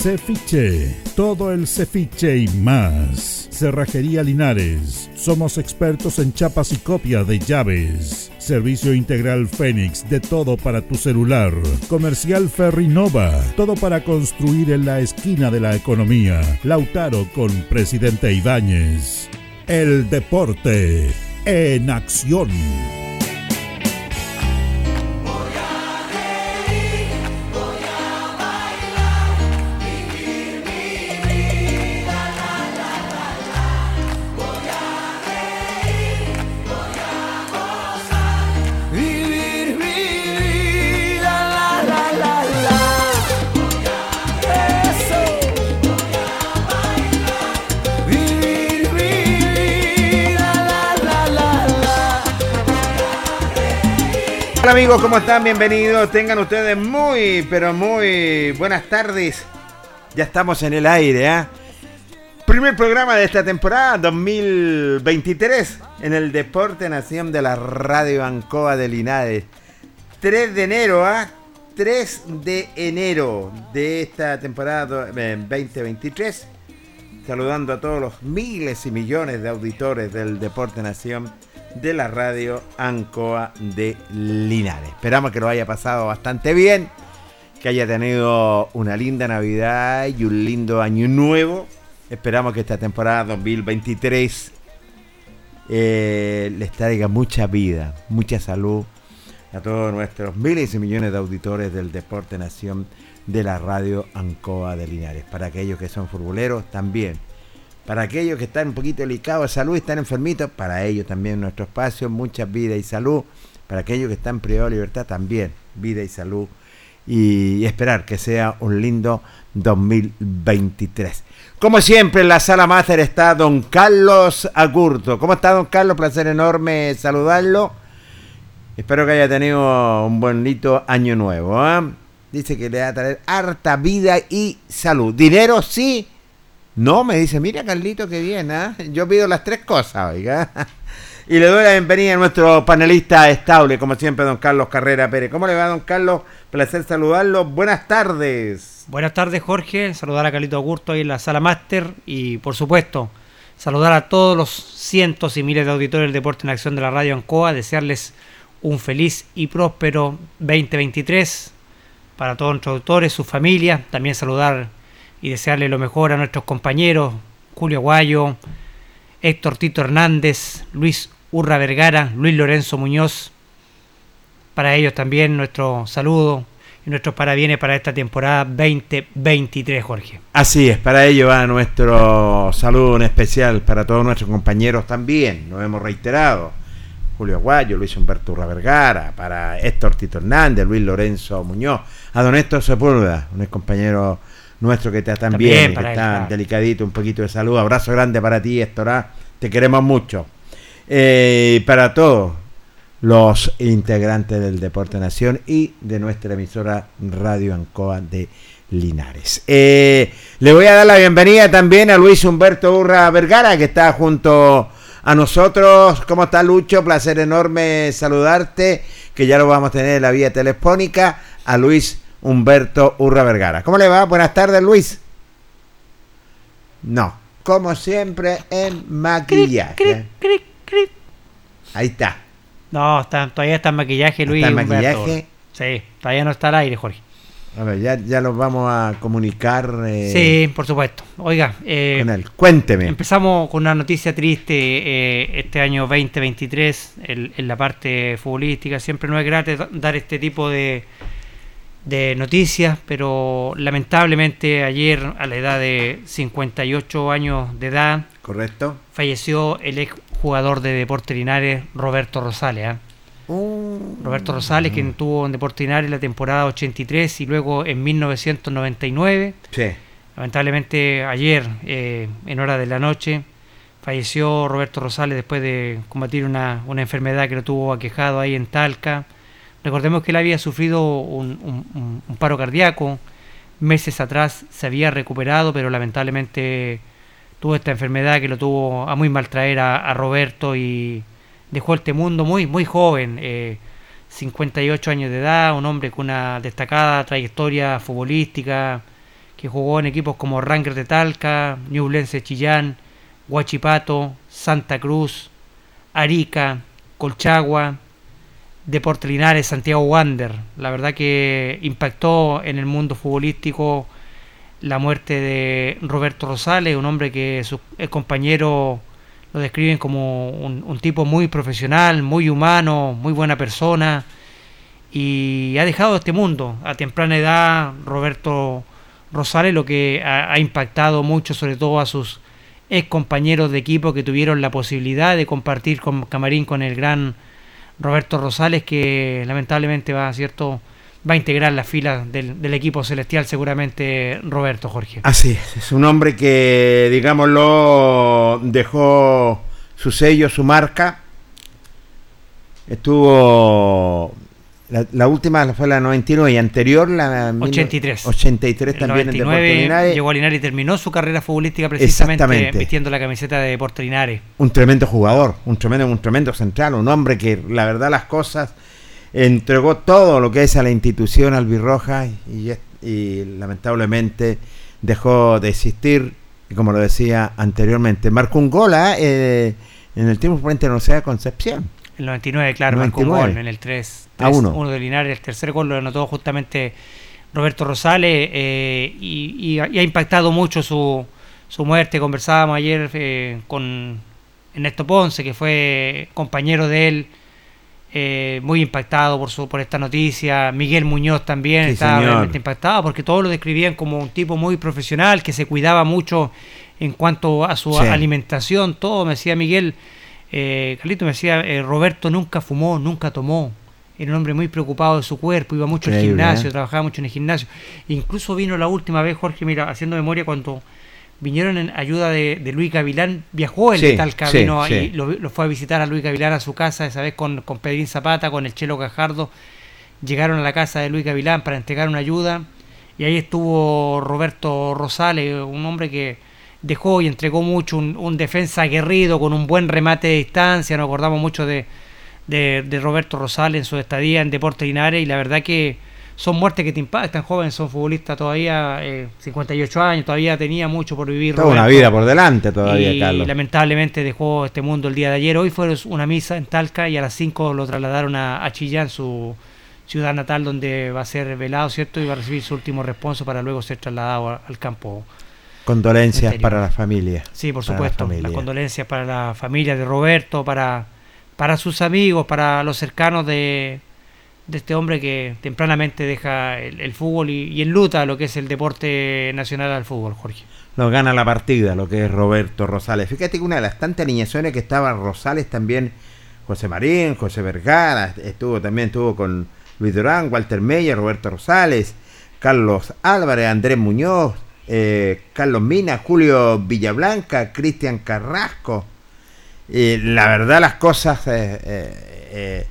Cefiche, todo el cefiche y más. Cerrajería Linares, somos expertos en chapas y copia de llaves. Servicio integral Fénix, de todo para tu celular. Comercial Ferrinova, todo para construir en la esquina de la economía. Lautaro con Presidente Ibáñez. El deporte en acción. Hola amigos, ¿cómo están? Bienvenidos. Tengan ustedes muy, pero muy buenas tardes. Ya estamos en el aire, ¿ah? Primer programa de esta temporada 2023 en el Deporte Nación de la Radio Ancoa de Linares. 3 de enero, ¿ah? 3 de enero de esta temporada 2023. Saludando a todos los miles y millones de auditores del Deporte Nación de la radio Ancoa de Linares. Esperamos que lo haya pasado bastante bien, que haya tenido una linda Navidad y un lindo año nuevo. Esperamos que esta temporada 2023 eh, les traiga mucha vida, mucha salud a todos nuestros miles y millones de auditores del Deporte Nación de la radio Ancoa de Linares. Para aquellos que son futboleros también para aquellos que están un poquito delicados de salud y están enfermitos, para ellos también nuestro espacio, mucha vida y salud. Para aquellos que están privados de libertad, también vida y salud. Y, esperar que sea un lindo 2023. Como siempre, en la sala máster está don Carlos Agurto. ¿Cómo está don Carlos? Placer enorme saludarlo. Espero que haya tenido un bonito año nuevo. ¿eh? Dice que le va a traer harta vida y salud. Dinero sí no, me dice, mira Carlito, qué bien, ¿ah? Yo pido las tres cosas, oiga. Y le doy la bienvenida a nuestro panelista estable, como siempre, don Carlos Carrera Pérez. ¿Cómo le va, don Carlos? Placer saludarlo. Buenas tardes. Buenas tardes, Jorge. Saludar a Carlito Augusto ahí en la sala máster y, por supuesto, saludar a todos los cientos y miles de auditores del Deporte en Acción de la Radio Ancoa, desearles un feliz y próspero 2023 para todos nuestros auditores, sus familias. También saludar y desearle lo mejor a nuestros compañeros Julio Guayo, Héctor Tito Hernández, Luis Urra Vergara, Luis Lorenzo Muñoz. Para ellos también nuestro saludo y nuestros parabienes para esta temporada 2023, Jorge. Así es, para ello va nuestro saludo en especial para todos nuestros compañeros también, lo hemos reiterado. Julio Aguayo, Luis Humberto Urra Vergara, para Héctor Tito Hernández, Luis Lorenzo Muñoz, a don Héctor Sepúlveda, un compañero nuestro que está tan bien, que está delicadito, un poquito de salud. Abrazo grande para ti, Héctor. ¿ah? Te queremos mucho. Eh, para todos los integrantes del Deporte Nación y de nuestra emisora Radio Ancoa de Linares. Eh, le voy a dar la bienvenida también a Luis Humberto Urra Vergara, que está junto a nosotros. ¿Cómo está Lucho? Placer enorme saludarte, que ya lo vamos a tener en la vía telefónica, a Luis Humberto Urra Vergara. ¿Cómo le va? Buenas tardes, Luis. No, como siempre en maquillaje. Ahí está. No, está, todavía está en maquillaje, Luis. ¿Está en maquillaje? Sí, todavía no está al aire, Jorge. A ver, ya, ya los vamos a comunicar. Eh, sí, por supuesto. Oiga, eh, con él. cuénteme. Empezamos con una noticia triste eh, este año 2023 en, la parte futbolística. Siempre no es gratis dar este tipo de, de noticias, pero lamentablemente ayer, a la edad de 58 años de edad, correcto, falleció el ex jugador de Deportes Linares, Roberto Rosales. ¿ah? Oh. Roberto Rosales, quien tuvo en Deportes Linares la temporada 83 y luego en 1999. Lamentablemente ayer, eh, en hora de la noche, falleció Roberto Rosales después de combatir una, una enfermedad que lo tuvo aquejado ahí en Talca. Recordemos que él había sufrido un, paro cardíaco. Meses atrás se había recuperado, pero lamentablemente tuvo esta enfermedad que lo tuvo a muy mal traer a, Roberto y dejó este mundo muy, muy joven, 58 eh, años de edad, un hombre con una destacada trayectoria futbolística, que jugó en equipos como Rangers de Talca, Ñublense Chillán, Huachipato, Santa Cruz, Arica, Colchagua, Deportes Linares, Santiago Wander. La verdad que impactó en el mundo futbolístico la muerte de Roberto Rosales, un hombre que sus compañeros lo describen como un, tipo muy profesional, muy humano, muy buena persona y ha dejado este mundo a temprana edad Roberto Rosales, lo que ha, ha impactado mucho sobre todo a sus ex compañeros de equipo que tuvieron la posibilidad de compartir con camarín con el gran Roberto Rosales que lamentablemente va, ¿cierto?, va a integrar la fila del, equipo celestial seguramente Roberto Jorge. Así es, es un hombre que, digámoslo, dejó su sello, su marca. Estuvo la, última fue la 99 y anterior la 83. 83 también en Deportes Linares. Llegó a Linares y terminó su carrera futbolística precisamente vistiendo la camiseta de Deportes Linares. Un tremendo jugador, un tremendo, un tremendo central, un hombre que la verdad las cosas entregó todo lo que es a la institución albirroja y, y lamentablemente dejó de existir, como lo decía anteriormente. Marcó un gol ¿ah? eh, en el tiempo frente a la Universidad de Concepción. El 99, claro, marcó un gol en el 3, a 1. uno de Linares. El tercer gol lo anotó justamente Roberto Rosales eh, y, ha, impactado mucho su, su muerte. Conversábamos ayer eh, con Ernesto Ponce, que fue compañero de él eh, muy impactado por, su, por esta noticia. Miguel Muñoz también estaba realmente impactado porque todos lo describían como un tipo muy profesional, que se cuidaba mucho en cuanto a su alimentación, todo. Me decía Miguel, eh, Carlito me decía, eh, Roberto nunca fumó, nunca tomó. Era un hombre muy preocupado de su cuerpo, iba mucho al gimnasio, trabajaba mucho en el gimnasio. Incluso vino la última vez, Jorge, mira, haciendo memoria, cuando vinieron en ayuda de, Luis Gavilán, viajó el de Talca, vino y lo, fue a visitar a Luis Gavilán a su casa, esa vez con, con Pedrín Zapata, con el Chelo Cajardo, llegaron a la casa de Luis Gavilán para entregar una ayuda, y ahí estuvo Roberto Rosales, un hombre que dejó y entregó mucho, un, defensa aguerrido, con un buen remate de distancia, nos acordamos mucho de, de, de Roberto Rosales en su estadía en Deportes Linares, y la verdad que son muertes que te impactan, jóvenes, son futbolistas todavía, 58 eh, años, todavía tenía mucho por vivir. Toda una vida por delante todavía, y, Carlos. lamentablemente dejó este mundo el día de ayer. Hoy fue una misa en Talca y a las 5 lo trasladaron a, Chillán, su ciudad natal, donde va a ser velado, ¿cierto? Y va a recibir su último responso para luego ser trasladado al campo. Condolencias para la familia. Sí, por supuesto. Las condolencias para la familia de Roberto, para, para sus amigos, para los cercanos de, de este hombre que tempranamente deja el, fútbol y, y, enluta lo que es el deporte nacional al fútbol, Jorge. Nos gana la partida lo que es Roberto Rosales. Fíjate que una de las tantas alineaciones que estaba Rosales también José Marín, José Vergara, estuvo también estuvo con Luis Durán, Walter Meyer, Roberto Rosales, Carlos Álvarez, Andrés Muñoz, eh, Carlos Mina, Julio Villablanca, Cristian Carrasco. Y la verdad las cosas eh, eh,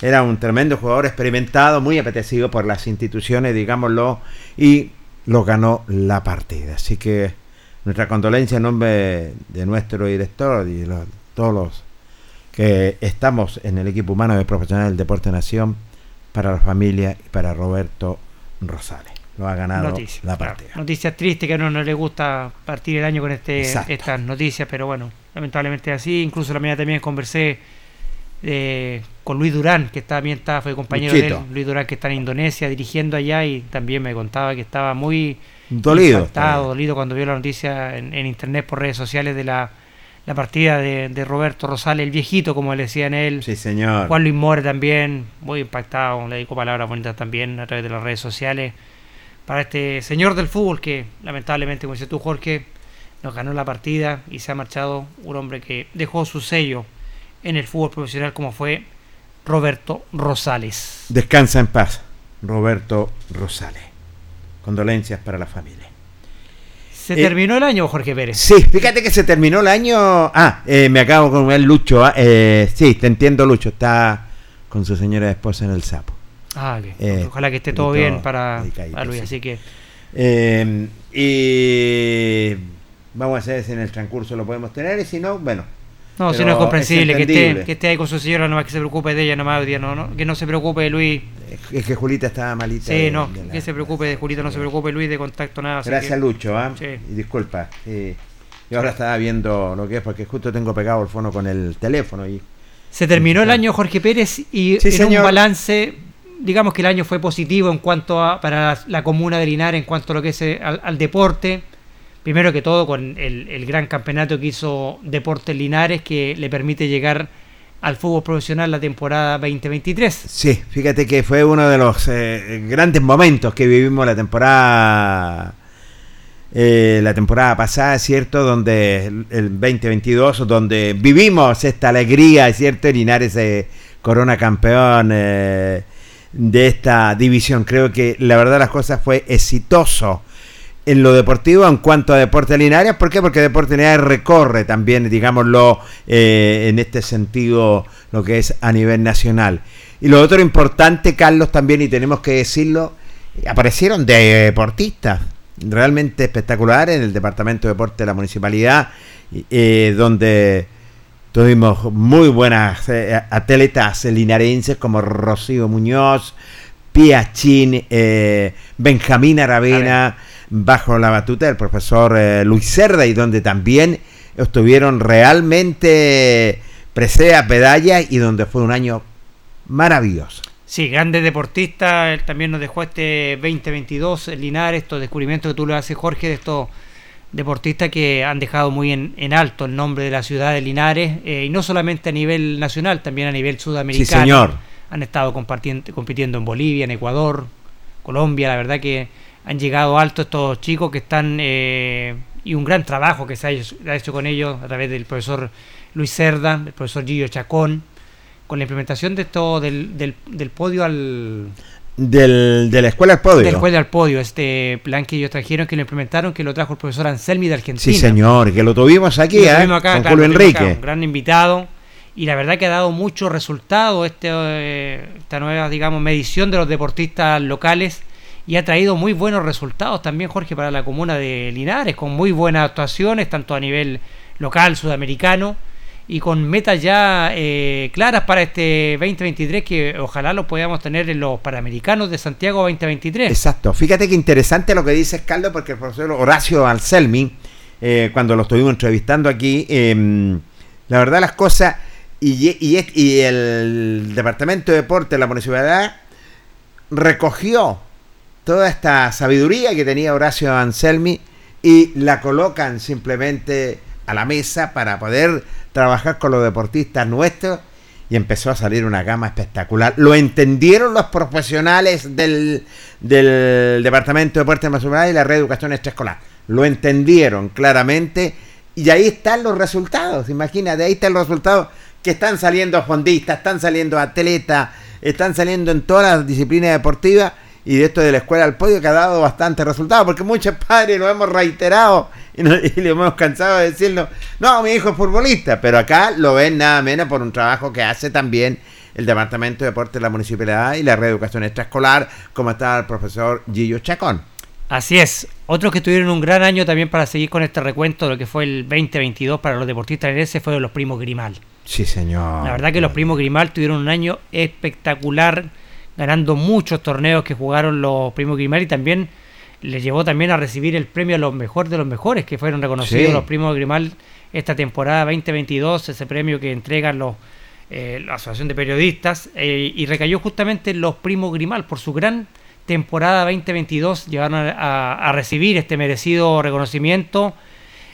era un tremendo jugador experimentado, muy apetecido por las instituciones, digámoslo, y lo ganó la partida. Así que nuestra condolencia en nombre de nuestro director y de todos los que estamos en el equipo humano de profesional del Deporte Nación para la familia y para Roberto Rosales. Lo ha ganado la partida. Noticias tristes que a uno no le gusta partir el año con este, estas noticias, pero bueno, lamentablemente así. Incluso la mañana también conversé eh, con Luis Durán, que también está, fue compañero de él, Luis Durán que está en Indonesia dirigiendo allá y también me contaba que estaba muy dolido, dolido cuando vio la noticia en internet por redes sociales de la la partida de, Roberto Rosales, el viejito, como le decían él. Sí, señor. Juan Luis More también, muy impactado, le dedico palabras bonitas también a través de las redes sociales. Para este señor del fútbol que, lamentablemente, como dices tú, Jorge, nos ganó la partida y se ha marchado un hombre que dejó su sello en el fútbol profesional, como fue Roberto Rosales. Descansa en paz, Roberto Rosales. Condolencias para la familia. ¿Se terminó el año, Jorge Pérez? Sí, fíjate que se terminó el año. Ah, eh, me acabo con el Lucho. Ah, eh, sí, te entiendo, Lucho. Está con su señora esposa en el sapo. Ah, eh, Ojalá que esté todo bien para, Luis. Así que. y vamos a hacer si en el transcurso lo podemos tener. Y si no, bueno, no, si no es comprensible que esté, que esté ahí con su señora, nomás que se preocupe de ella, nomás, no, no, que no se preocupe Luis. Es que Julita estaba malita. Sí, no, que se preocupe de Julita, no se preocupe Luis de contacto, nada. Gracias, Lucho, ¿ah? Sí. Y disculpa. Yo ahora estaba viendo lo que es, porque justo tengo pegado el fono con el teléfono. y Se terminó el año Jorge Pérez y en un balance, digamos que el año fue positivo en cuanto a para la, comuna de Linares, en cuanto a lo que es eh, al deporte primero que todo con el, gran campeonato que hizo Deportes Linares que le permite llegar al fútbol profesional la temporada 2023. Sí, fíjate que fue uno de los eh, grandes momentos que vivimos la temporada eh, la temporada pasada, ¿cierto? Donde el 2022, donde vivimos esta alegría, ¿cierto? Linares eh, corona campeón de esta división. Creo que la verdad las cosas fue exitoso en lo deportivo en cuanto a Deportes Linares. Porque Deportes Linares recorre también, digámoslo, eh, en este sentido, lo que es a nivel nacional. Y lo otro importante, Carlos, también, y tenemos que decirlo, aparecieron deportistas realmente espectaculares en el Departamento de Deporte de la Municipalidad, eh, donde tuvimos muy buenas eh, atletas linarenses como Rocío Muñoz, Piachín, Benjamín Aravena bajo la batuta del profesor eh, Luis Cerda y donde también estuvieron realmente presea, pedalla y donde fue un año maravilloso. Sí, grande deportista, él también nos dejó este 2022 en Linares, estos descubrimientos que tú le haces, Jorge, de estos deportistas que han dejado muy en, alto el nombre de la ciudad de Linares, eh, y no solamente a nivel nacional, también a nivel sudamericano. Sí, señor. Han estado compitiendo en Bolivia, en Ecuador, Colombia, la verdad que han llegado alto estos chicos que están eh, y un gran trabajo que se ha hecho, con ellos a través del profesor Luis Cerda, del profesor Gillo Chacón, con la implementación de esto del, del, podio al... Del, de la escuela al podio. De la escuela al podio, este plan que ellos trajeron, que lo implementaron, que lo trajo el profesor Anselmi de Argentina. Sí, señor, que lo tuvimos aquí, ¿eh? con Julio Enrique. un gran invitado. Y la verdad que ha dado mucho resultado este, eh, esta nueva, digamos, medición de los deportistas locales y ha traído muy buenos resultados también, Jorge, para la comuna de Linares, con muy buenas actuaciones, tanto a nivel local, sudamericano, y con metas ya eh, claras para este 2023 que ojalá lo podamos tener en los Panamericanos de Santiago 2023. Exacto, fíjate que interesante lo que dices, Carlos, porque el profesor Horacio Anselmi, eh, cuando lo estuvimos entrevistando aquí, em, la verdad las cosas, y, el Departamento de Deporte de la Municipalidad recogió toda esta sabiduría que tenía Horacio Anselmi y la colocan simplemente a la mesa para poder trabajar con los deportistas nuestros y empezó a salir una gama espectacular. Lo entendieron los profesionales del, Departamento de Deportes Nacional y la Reeducación Extraescolar. Lo entendieron claramente y ahí están los resultados. Imagínate, ahí están los resultados que están saliendo fondistas, están saliendo atletas, están saliendo en todas las disciplinas deportivas y de esto de la escuela al podio que ha dado bastante resultado, porque muchos padres lo hemos reiterado y, le hemos cansado de decirlo, no, mi hijo es futbolista, pero acá lo ven nada menos por un trabajo que hace también el Departamento de Deportes de la Municipalidad y la Reeducación Extraescolar, como está el profesor Gillo Chacón. Así es. Otros que tuvieron un gran año también para seguir con este recuento de lo que fue el 2022 para los deportistas ese fueron los primos Grimal. Sí, señor. La verdad que los primos Grimal tuvieron un año espectacular, ganando muchos torneos que jugaron los primos Grimal y también les llevó también a recibir el premio a los mejores de los mejores que fueron reconocidos los primos Grimal esta temporada 2022, ese premio que entregan los eh, la Asociación de Periodistas eh, y recayó justamente en los primos Grimal por su gran temporada 2022 llegaron a, recibir este merecido reconocimiento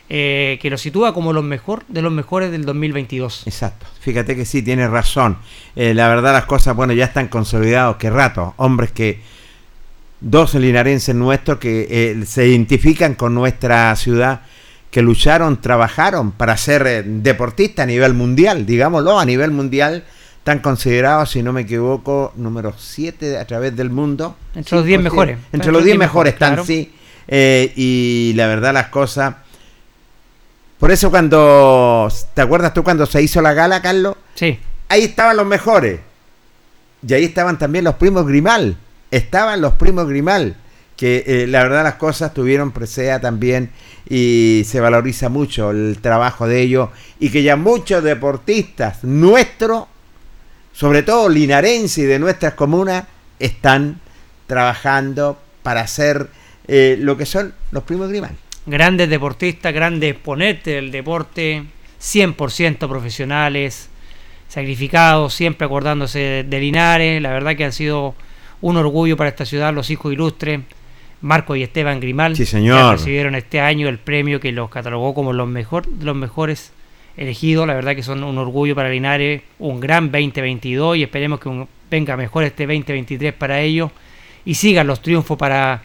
eh, que lo sitúa como los mejor de los mejores del 2022. Exacto, fíjate que sí, tiene razón. Eh, la verdad las cosas, bueno, ya están consolidados, qué rato, hombres que, dos linarenses nuestros que eh, se identifican con nuestra ciudad, que lucharon, trabajaron para ser deportistas a nivel mundial, digámoslo, a nivel mundial están considerados, si no me equivoco, número 7 a través del mundo. Entre los 10 mejores. Entre, los 10 mejores están, sí. Y la verdad las cosas... Por eso cuando... ¿Te acuerdas tú cuando se hizo la gala, Carlos? Sí. Ahí estaban los mejores. Y ahí estaban también los primos Grimal. Estaban los primos Grimal. Que eh, la verdad las cosas tuvieron presea también y se valoriza mucho el trabajo de ellos y que ya muchos deportistas nuestros sobre todo linarense y de nuestras comunas, están trabajando para hacer eh, lo que son los primos Grimal. Grandes deportistas, grandes exponentes del deporte, 100% profesionales, sacrificados, siempre acordándose de Linares. La verdad que han sido un orgullo para esta ciudad los hijos ilustres. Marco y Esteban Grimal, sí, señor. que recibieron este año el premio que los catalogó como los, mejor, los mejores elegido. La verdad que son un orgullo para Linares, un gran 2022 y esperemos que venga mejor este 2023 para ellos y sigan los triunfos para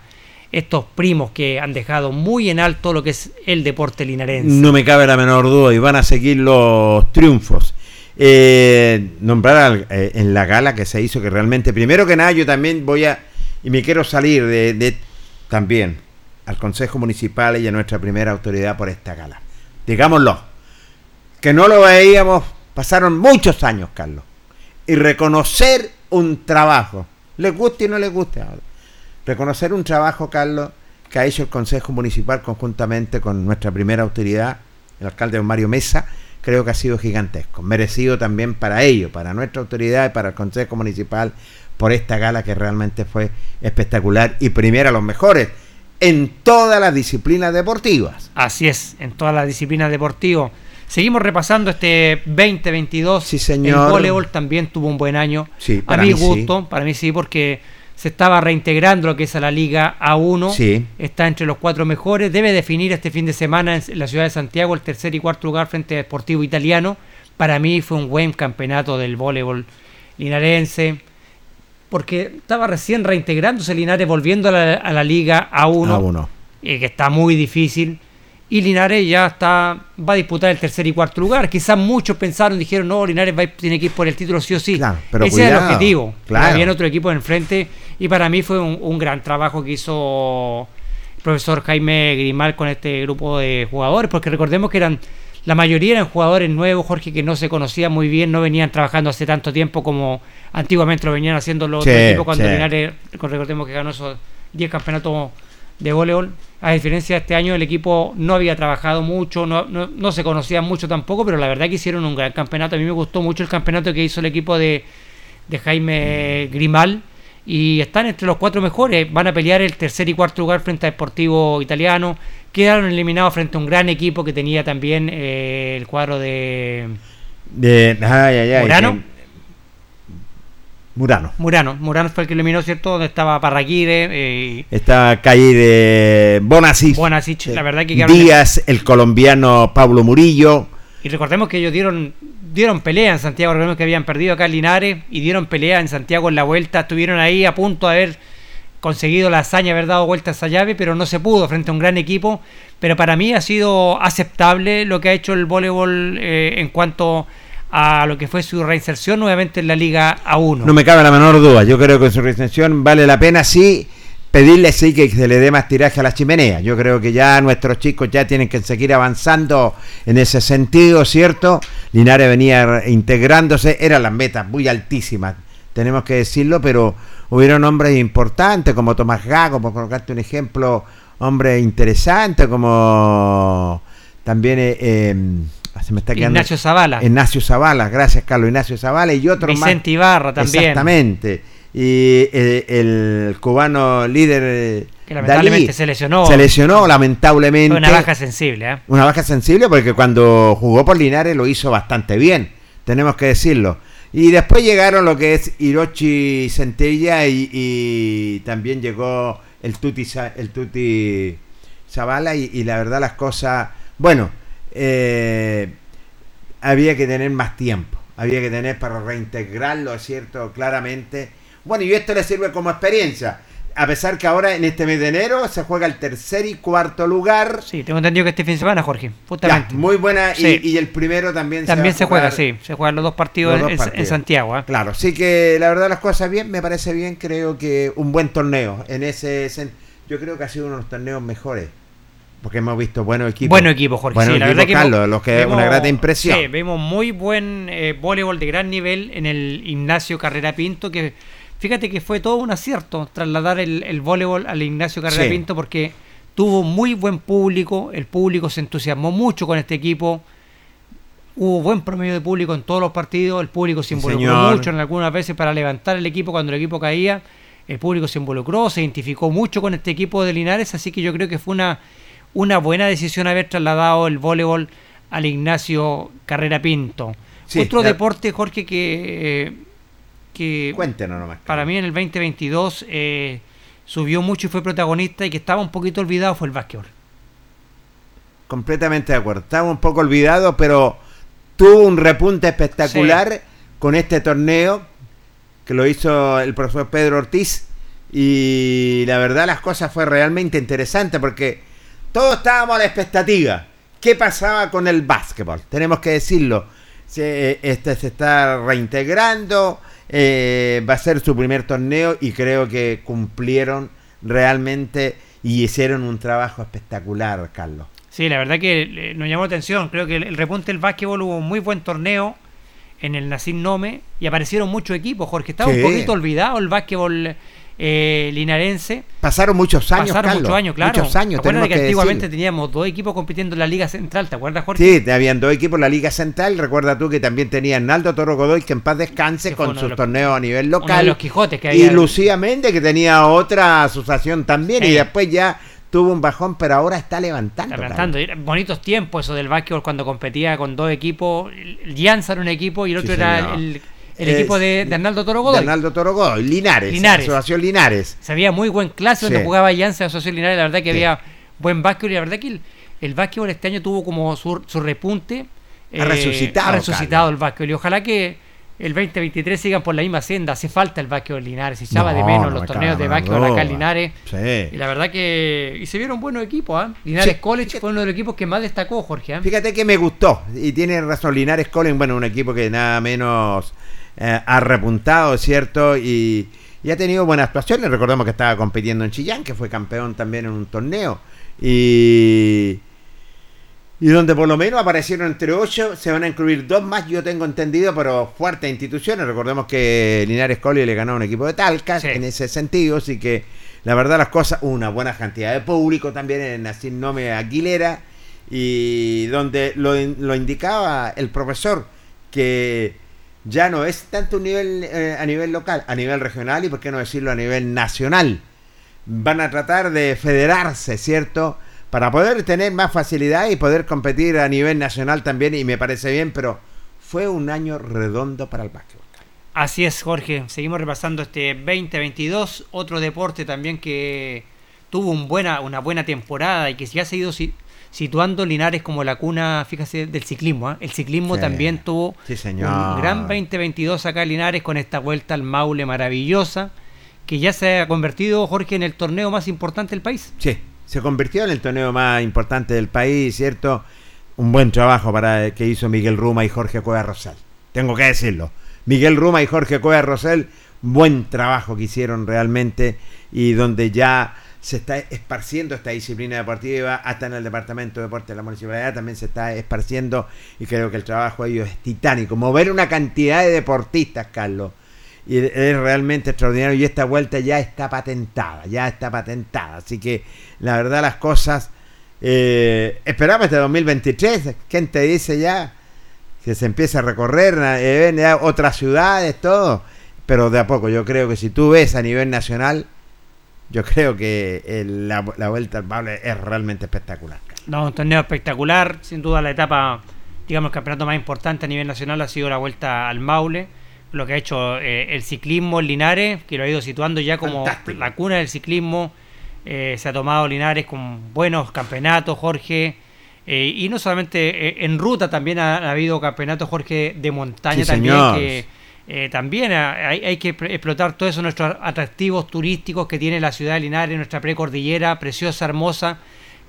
estos primos que han dejado muy en alto lo que es el deporte linarense. No me cabe la menor duda y van a seguir los triunfos. Eh, nombrar eh, en la gala que se hizo que realmente, primero que nada, yo también voy a, y me quiero salir de, también al Consejo Municipal y a nuestra primera autoridad por esta gala. Digámoslo, que no lo veíamos, pasaron muchos años, Carlos. Y reconocer un trabajo, le guste y no le guste, reconocer un trabajo, Carlos, que ha hecho el Consejo Municipal conjuntamente con nuestra primera autoridad, el alcalde Mario Mesa, creo que ha sido gigantesco. Merecido también para ello, para nuestra autoridad y para el Consejo Municipal, por esta gala que realmente fue espectacular y primera a los mejores en todas las disciplinas deportivas. Así es, en todas las disciplinas deportivas. Seguimos repasando este 2022. Sí, señor. El voleibol también tuvo un buen año. Sí, para a mi gusto, para mí sí, porque se estaba reintegrando lo que es a la Liga A1. Sí. Está entre los cuatro mejores. Debe definir este fin de semana en la ciudad de Santiago el tercer y cuarto lugar frente a Deportivo Italiano. Para mí fue un buen campeonato del voleibol linarense. Porque estaba recién reintegrándose Linares, volviendo a la, Liga A1. A1. Eh, que está muy difícil y Linares ya está va a disputar el tercer y cuarto lugar. Quizás muchos pensaron, dijeron, no, Linares va, tiene que ir por el título sí o sí. pero Ese es el objetivo. Había otro equipo enfrente y para mí fue un, gran trabajo que hizo el profesor Jaime Grimal con este grupo de jugadores, porque recordemos que eran la mayoría eran jugadores nuevos, Jorge, que no se conocían muy bien, no venían trabajando hace tanto tiempo como antiguamente lo venían haciendo los equipos cuando Linares, recordemos que ganó esos 10 campeonatos de voleibol. A diferencia de este año, el equipo no había trabajado mucho, no, no, se conocía mucho tampoco, pero la verdad que hicieron un gran campeonato. A mí me gustó mucho el campeonato que hizo el equipo de, de Jaime Grimal y están entre los cuatro mejores. Van a pelear el tercer y cuarto lugar frente a Deportivo Italiano. Quedaron eliminados frente a un gran equipo que tenía también eh, el cuadro de. De. Ay, ay, ay, Murano. Murano. Murano fue el que eliminó, ¿cierto? Donde estaba Parraquire. Eh, Esta calle de Bonasich. Bonasich, la verdad que Díaz, el colombiano Pablo Murillo. Y recordemos que ellos dieron dieron pelea en Santiago. Recordemos que habían perdido acá en Linares y dieron pelea en Santiago en la vuelta. Estuvieron ahí a punto de haber conseguido la hazaña, de haber dado vuelta a esa llave, pero no se pudo frente a un gran equipo. Pero para mí ha sido aceptable lo que ha hecho el voleibol eh, en cuanto a lo que fue su reinserción nuevamente en la Liga A1. No me cabe la menor duda. Yo creo que su reinserción vale la pena, sí, pedirle sí que se le dé más tiraje a la chimenea. Yo creo que ya nuestros chicos ya tienen que seguir avanzando en ese sentido, ¿cierto? Linares venía integrándose, eran las metas muy altísimas, tenemos que decirlo, pero hubieron hombres importantes como Tomás Gago, por colocarte un ejemplo, hombre interesante como también... Eh, em, se me está quedando. Ignacio Zavala. Ignacio Zavala, gracias Carlos Ignacio Zavala y otro más. Vicente Ibarra también. Exactamente. Y eh, el, cubano líder. Eh, que lamentablemente se lesionó. Se lesionó, lamentablemente. Fue una baja sensible, ¿eh? Una baja sensible porque cuando jugó por Linares lo hizo bastante bien, tenemos que decirlo. Y después llegaron lo que es Hirochi Centella y, también llegó el Tuti, el Tuti Zavala y, y la verdad las cosas. Bueno, eh, había que tener más tiempo, había que tener para reintegrarlo, ¿cierto? Claramente. Bueno, y esto le sirve como experiencia. A pesar que ahora en este mes de enero se juega el tercer y cuarto lugar. Sí, tengo entendido que este fin de semana, Jorge, justamente. muy buena, y, el primero también, también se, juega, sí, se juegan los dos partidos, en, Santiago. ¿eh? Claro, sí que la verdad las cosas bien, me parece bien, creo que un buen torneo. En ese yo creo que ha sido uno de los torneos mejores porque hemos visto buenos equipos. Bueno equipo, Jorge. sí, la verdad que Carlos, los que vemos, una grata impresión. Sí, vemos muy buen eh, voleibol de gran nivel en el Ignacio Carrera Pinto, que fíjate que fue todo un acierto trasladar el, el voleibol al Ignacio Carrera Pinto porque tuvo muy buen público, el público se entusiasmó mucho con este equipo. Hubo buen promedio de público en todos los partidos, el público se involucró mucho en algunas veces para levantar el equipo cuando el equipo caía, el público se involucró, se identificó mucho con este equipo de Linares, así que yo creo que fue una una buena decisión haber trasladado el voleibol al Ignacio Carrera Pinto. Otro deporte, Jorge, que, eh, que Cuéntenos nomás. para mí en el 2022 eh, subió mucho y fue protagonista y que estaba un poquito olvidado fue el básquetbol. Completamente de acuerdo. Estaba un poco olvidado, pero tuvo un repunte espectacular con este torneo que lo hizo el profesor Pedro Ortiz y la verdad las cosas fue realmente interesante porque todos estábamos a la expectativa. ¿Qué pasaba con el básquetbol? Tenemos que decirlo. Se, este se está reintegrando, eh, va a ser su primer torneo y creo que cumplieron realmente y hicieron un trabajo espectacular, Carlos. Sí, la verdad que nos llamó la atención. Creo que el repunte del básquetbol hubo un muy buen torneo en el Nacín Nome y aparecieron muchos equipos, Jorge. Estaba un poquito olvidado el básquetbol eh, linarense. Pasaron muchos años, Pasaron muchos años, claro. Muchos años, que, que antiguamente teníamos dos equipos compitiendo en la Liga Central, ¿te acuerdas, Jorge? Sí, habían dos equipos en la Liga Central. Recuerda tú que también tenía Naldo Toro Godoy, que en paz descanse, con sus torneos a nivel local. los Quijotes que había. Y Lucía Méndez, que tenía otra asociación también, y después ya tuvo un bajón, pero ahora está levantando. levantando. Bonitos tiempos eso del básquetbol cuando competía con dos equipos. Llanza era un equipo y el otro era el el equipo de, de, Arnaldo Toro Godoy. De Arnaldo Toro Godoy, Linares, Linares. Asociación Linares. Se había muy buen clase donde jugaba Llanza Asociación Linares, la verdad que había buen básquetbol y la verdad que el, básquetbol este año tuvo como su, repunte. Ha resucitado. Ha resucitado el básquetbol y ojalá que el 2023 sigan por la misma senda. Hace falta el básquetbol Linares. Se echaba de menos los torneos de básquetbol acá en Linares. Y la verdad que. Y se vieron buenos equipos. ¿ah? Linares College fue uno de los equipos que más destacó, Jorge. ¿ah? Fíjate que me gustó. Y tiene razón. Linares College, bueno, un equipo que nada menos eh, ha repuntado, ¿cierto? Y, ha tenido buenas actuaciones. Recordemos que estaba compitiendo en Chillán, que fue campeón también en un torneo. Y, y donde por lo menos aparecieron entre ocho, se van a incluir dos más, yo tengo entendido, pero fuertes instituciones. Recordemos que Linares Colio le ganó a un equipo de Talcas en ese sentido, así que la verdad las cosas, una buena cantidad de público también en así nombre Aguilera, y donde lo, lo indicaba el profesor, que ya no es tanto eh, a nivel local, a nivel regional y por qué no decirlo a nivel nacional. Van a tratar de federarse, ¿cierto? Para poder tener más facilidad y poder competir a nivel nacional también y me parece bien, pero fue un año redondo para el básquetbol. Así es, Jorge. Seguimos repasando este 2022, otro deporte también que tuvo una buena temporada y que se ha ido situando Linares como la cuna, fíjese, del ciclismo. ¿ah? El ciclismo también tuvo un gran 2022 acá en Linares con esta vuelta al Maule maravillosa, que ya se ha convertido, Jorge, en el torneo más importante del país. Sí, se convirtió en el torneo más importante del país, ¿cierto? Un buen trabajo para que hizo Miguel Ruma y Jorge Cueva Rosal. tengo que decirlo. Miguel Ruma y Jorge Cueva Rosell, buen trabajo que hicieron realmente y donde ya se está esparciendo esta disciplina deportiva hasta en el Departamento de Deportes de la Municipalidad también se está esparciendo y creo que el trabajo de ellos es titánico. Mover una cantidad de deportistas, Carlos, y es realmente extraordinario y esta vuelta ya está patentada, ya está patentada. Así que la verdad las cosas, eh, esperamos este 2023, ¿quién te dice ya? Que se empieza a recorrer eh, otras ciudades, todo, pero de a poco yo creo que si tú ves a nivel nacional, yo creo que la, vuelta al Maule es realmente espectacular. No, un torneo espectacular, sin duda la etapa, digamos, el campeonato más importante a nivel nacional ha sido la vuelta al Maule, lo que ha hecho eh, el ciclismo en Linares, que lo ha ido situando ya como la cuna del ciclismo, eh, se ha tomado Linares con buenos campeonatos, Jorge, eh, y no solamente en ruta, también ha, habido campeonatos, Jorge, de montaña también, que eh, también hay, que explotar todos esos nuestros atractivos turísticos que tiene la ciudad de Linares, nuestra precordillera preciosa, hermosa,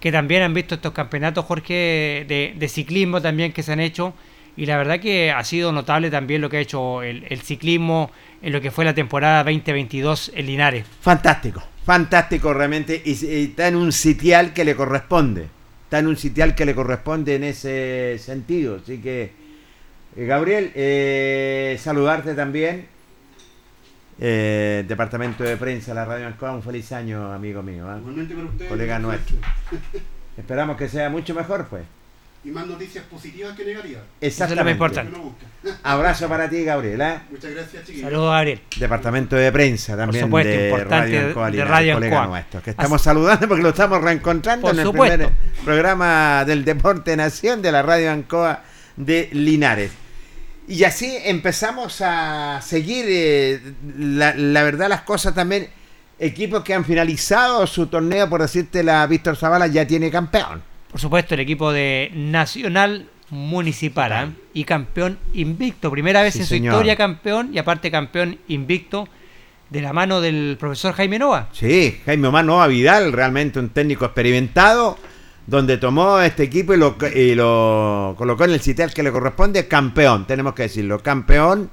que también han visto estos campeonatos, Jorge, de, ciclismo también que se han hecho. Y la verdad que ha sido notable también lo que ha hecho el, ciclismo en lo que fue la temporada 2022 en Linares. Fantástico, fantástico realmente. Y, y está en un sitial que le corresponde. Está en un sitial que le corresponde en ese sentido. Así que Gabriel, eh, saludarte también. Eh, departamento de Prensa, la Radio Ancoa, un feliz año, amigo mío. Colega nuestro. Esperamos que sea mucho mejor, pues. Y más noticias positivas que negativas. Exactamente. Eso es Abrazo para ti, Gabriel. Muchas gracias, chiquillos. Saludos, Gabriel. Departamento de Prensa también de Radio Ancoa, de Radio colega nuestro, que estamos saludando porque lo estamos reencontrando en el primer programa del Deporte Nación de la Radio Ancoa de Linares. Y así empezamos a seguir, eh, la, verdad, las cosas también. Equipos que han finalizado su torneo, por decirte, la Víctor Zavala ya tiene campeón. Por supuesto, el equipo de Nacional Municipal ¿eh? y campeón invicto. Primera vez en su historia campeón y aparte campeón invicto de la mano del profesor Jaime Nova. Sí, Jaime Nova Vidal, realmente un técnico experimentado donde tomó este equipo y lo, lo colocó en el sitial que le corresponde, campeón, tenemos que decirlo, campeón,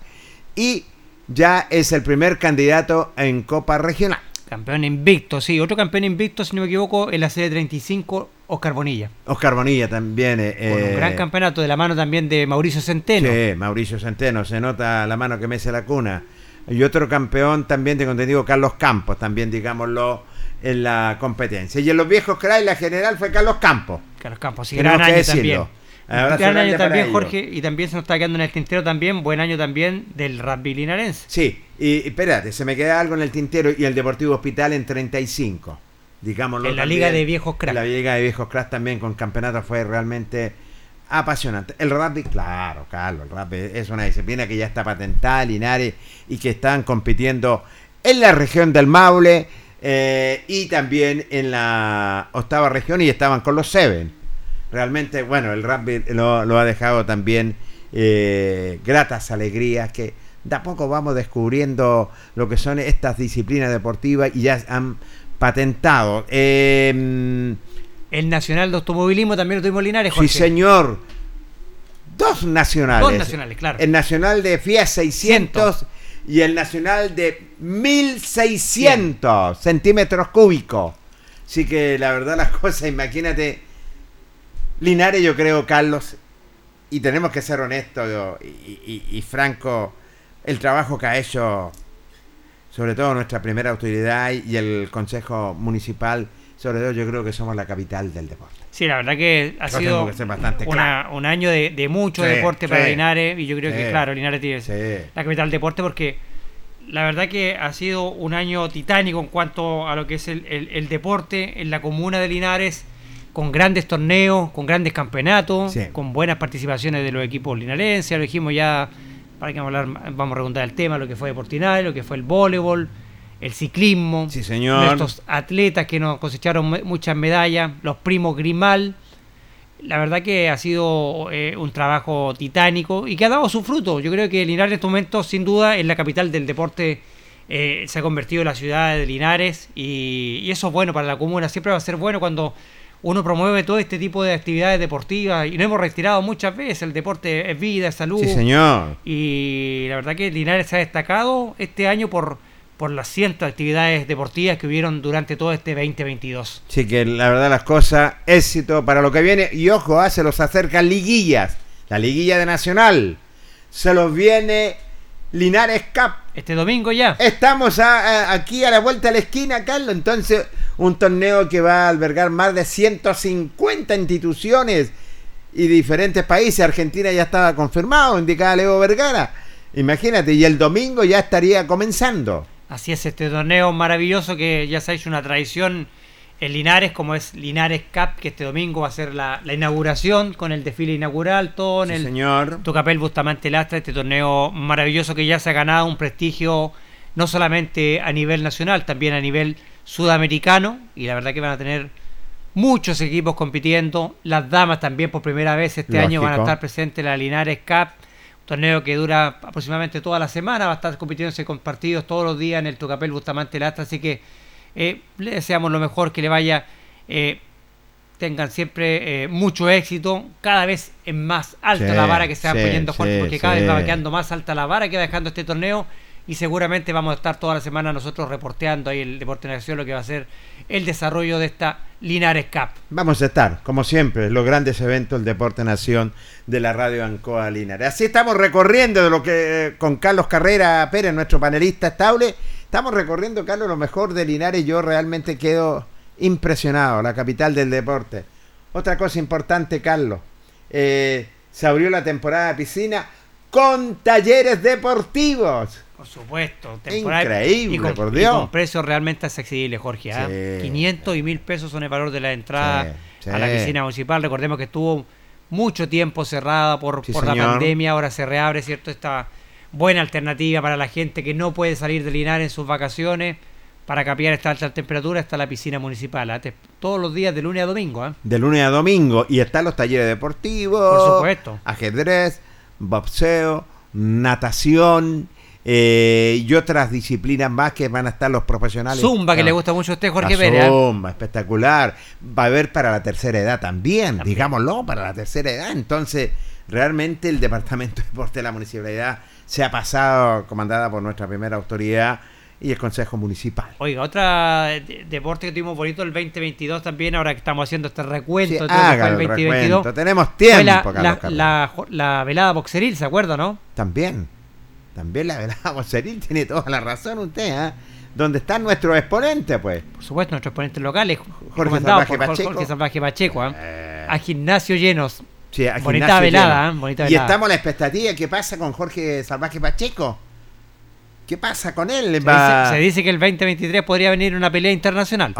y ya es el primer candidato en Copa Regional. Campeón invicto, sí, otro campeón invicto, si no me equivoco, en la serie 35, Oscar Bonilla. Oscar Bonilla también. Eh, un eh, gran campeonato de la mano también de Mauricio Centeno. Sí, Mauricio Centeno, se nota la mano que mece la cuna. Y otro campeón también de contenido, Carlos Campos, también digámoslo en la competencia. Y en los viejos cracks la general fue Carlos Campos. Carlos Campos, sí, gran año también. gran año también, Jorge, y también se nos está quedando en el tintero también, buen año también del rugby linarense. Sí, y, espérate, se me queda algo en el tintero y el Deportivo Hospital en 35. Digámoslo en la Liga de Viejos Cracks. La Liga de Viejos Cracks también con campeonato fue realmente apasionante. El rugby, claro, Carlos, el rugby es una disciplina que ya está patentada, Linares, y que están compitiendo en la región del Maule eh, y también en la octava región y estaban con los Seven. Realmente, bueno, el rugby lo, ha dejado también eh, gratas alegrías que de a poco vamos descubriendo lo que son estas disciplinas deportivas y ya han patentado. Em, el Nacional de Automovilismo también lo tuvimos Linares, Sí, señor. Dos nacionales. Dos nacionales, claro. El Nacional de FIA 600 y el nacional de 1600 centímetros cúbicos. Así que la verdad las cosas, imagínate, Linares yo creo, Carlos, y tenemos que ser honestos y, y, franco, el trabajo que ha hecho, sobre todo nuestra primera autoridad y el Consejo Municipal, sobre todo yo creo que somos la capital del deporte. Sí, la verdad que ha sido un año de, mucho deporte para Linares y yo creo que, claro, Linares tiene la capital del deporte porque la verdad que ha sido un año titánico en cuanto a lo que es el, deporte en la comuna de Linares, con grandes torneos, con grandes campeonatos, con buenas participaciones de los equipos linarenses, lo dijimos ya, para que vamos a, hablar, vamos a preguntar el tema, lo que fue Deportinal, lo que fue el voleibol, el ciclismo, sí, señor. nuestros atletas que nos cosecharon muchas medallas, los primos Grimal. La verdad que ha sido eh, un trabajo titánico y que ha dado su fruto. Yo creo que Linares en este momento, sin duda, es la capital del deporte. Eh, se ha convertido en la ciudad de Linares y, eso es bueno para la comuna. Siempre va a ser bueno cuando uno promueve todo este tipo de actividades deportivas y no hemos retirado muchas veces. El deporte es vida, es salud. Sí, señor. Y la verdad que Linares se ha destacado este año por, por las cientos de actividades deportivas que hubieron durante todo este 2022. Sí, que la verdad las cosas, éxito para lo que viene. Y ojo, ah, se los acercan liguillas. La liguilla de Nacional. Se los viene Linares Cup. Este domingo ya. Estamos a- a- aquí a la vuelta de la esquina, Carlos. Entonces, un torneo que va a albergar más de 150 instituciones y diferentes países. Argentina ya estaba confirmado, indicaba Leo Vergara. Imagínate, y el domingo ya estaría comenzando. Así es, este torneo maravilloso que ya se ha hecho una tradición en Linares, como es Linares Cup, que este domingo va a ser la, la inauguración con el desfile inaugural, todo en Sí, el señor. Tucapel Bustamante Lastra, este torneo maravilloso que ya se ha ganado un prestigio no solamente a nivel nacional, también a nivel sudamericano, y la verdad que van a tener muchos equipos compitiendo, las damas también por primera vez este año van a estar presentes en la Linares Cup, torneo que dura aproximadamente toda la semana, va a estar compitiéndose con partidos todos los días en el Tucapel Bustamante Lastra, así que eh, le deseamos lo mejor, que le vaya... eh, tengan siempre eh, mucho éxito, cada vez es más alta Sí, la vara que se va sí, poniendo Jorge, sí, porque cada vez va quedando más alta la vara que va dejando este torneo y seguramente vamos a estar toda la semana nosotros reporteando ahí el Deporte en Acción lo que va a ser el desarrollo de esta Linares Cup. Vamos a estar, como siempre, los grandes eventos del Deporte Nación de la Radio Ancoa Linares. Así estamos recorriendo de lo que con Carlos Carrera Pérez, nuestro panelista estable, estamos recorriendo, Carlos, lo mejor de Linares. Yo realmente quedo impresionado, la capital del deporte. Otra cosa importante, Carlos, eh, se abrió la temporada de piscina con talleres deportivos. Por supuesto, Increíble, y con, por y Dios. con precios realmente accesibles, Jorge. ¿ah? Sí. 500 y 1000 pesos son el valor de la entrada Sí, sí. a la piscina municipal. Recordemos que estuvo mucho tiempo cerrada por, la pandemia, ahora se reabre, ¿cierto? Esta buena alternativa para la gente que no puede salir de Linares en sus vacaciones. Para capear esta alta temperatura está la piscina municipal. ¿ah? Todos los días de lunes a domingo. ¿ah? de lunes a domingo y están los talleres deportivos, Por supuesto. ajedrez, boxeo, natación eh, y otras disciplinas más que van a estar los profesionales. Zumba, que Ah, le gusta mucho a usted, Jorge Pérez. ¿ah? Zumba, espectacular. Va a haber para la tercera edad también, También. digámoslo, para la tercera edad. Entonces, realmente el Departamento de Deporte de la Municipalidad se ha pasado, comandada por nuestra primera autoridad y el Consejo Municipal. Oiga, otra de- deporte que tuvimos bonito el 2022 también, ahora que estamos haciendo este recuento Sí, hágalo el el 2022. recuento. Tenemos fue tiempo, la, Carlos la, Carlos. la jo- la velada boxeril, ¿se acuerda, no? También, también la velada Boceril tiene toda la razón usted, ¿ah? Donde están nuestros exponentes, pues. Por supuesto, nuestros ponentes locales, Jorge Salvaje por Pacheco. Jorge Salvaje Pacheco, ¿ah? Eh, a gimnasio llenos. sí, a bonita gimnasio velada, lleno. ¿eh? Bonita Y estamos a la expectativa. ¿Qué pasa con Jorge Salvaje Pacheco? ¿Qué pasa con él? Se Va- dice, se dice que el 2023 podría venir una pelea internacional.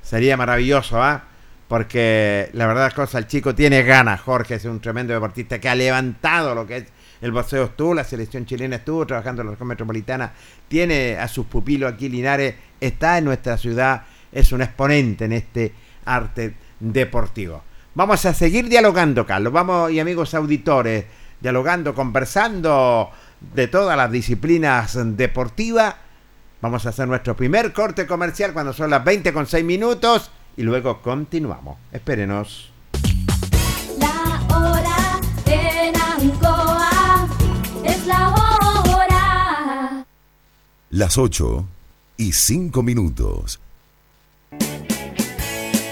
Sería maravilloso, ¿ah? Porque la verdad es cosa, el chico tiene ganas. Jorge es un tremendo deportista que ha levantado lo que es el boxeo estuvo, la selección chilena estuvo trabajando en la región metropolitana, tiene a sus pupilos aquí Linares, está en nuestra ciudad, es un exponente en este arte deportivo. Vamos a seguir dialogando, Carlos. Vamos, y amigos auditores, dialogando, conversando de todas las disciplinas deportivas. Vamos a hacer nuestro primer corte comercial cuando son las 20 con 6 minutos y luego continuamos. Espérenos. Las 8 y 5 minutos.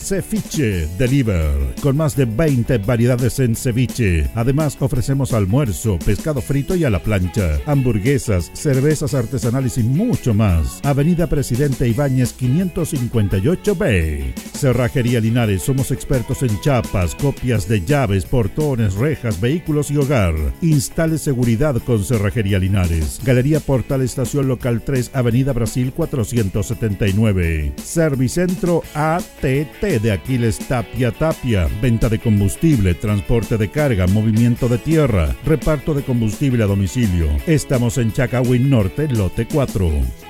Ceviche Deliver, con más de 20 variedades en ceviche. Además, ofrecemos almuerzo, pescado frito y a la plancha, hamburguesas, cervezas artesanales y mucho más. Avenida Presidente Ibáñez 558B. Cerrajería Linares, somos expertos en chapas, copias de llaves, portones, rejas, vehículos y hogar. Instale seguridad con Cerrajería Linares. Galería Portal Estación Local 3, Avenida Brasil 479. Servicentro ATT de Aquiles Tapia Tapia. Venta de combustible, transporte de carga, movimiento de tierra, reparto de combustible a domicilio. Estamos en Chacawin Norte, lote 4.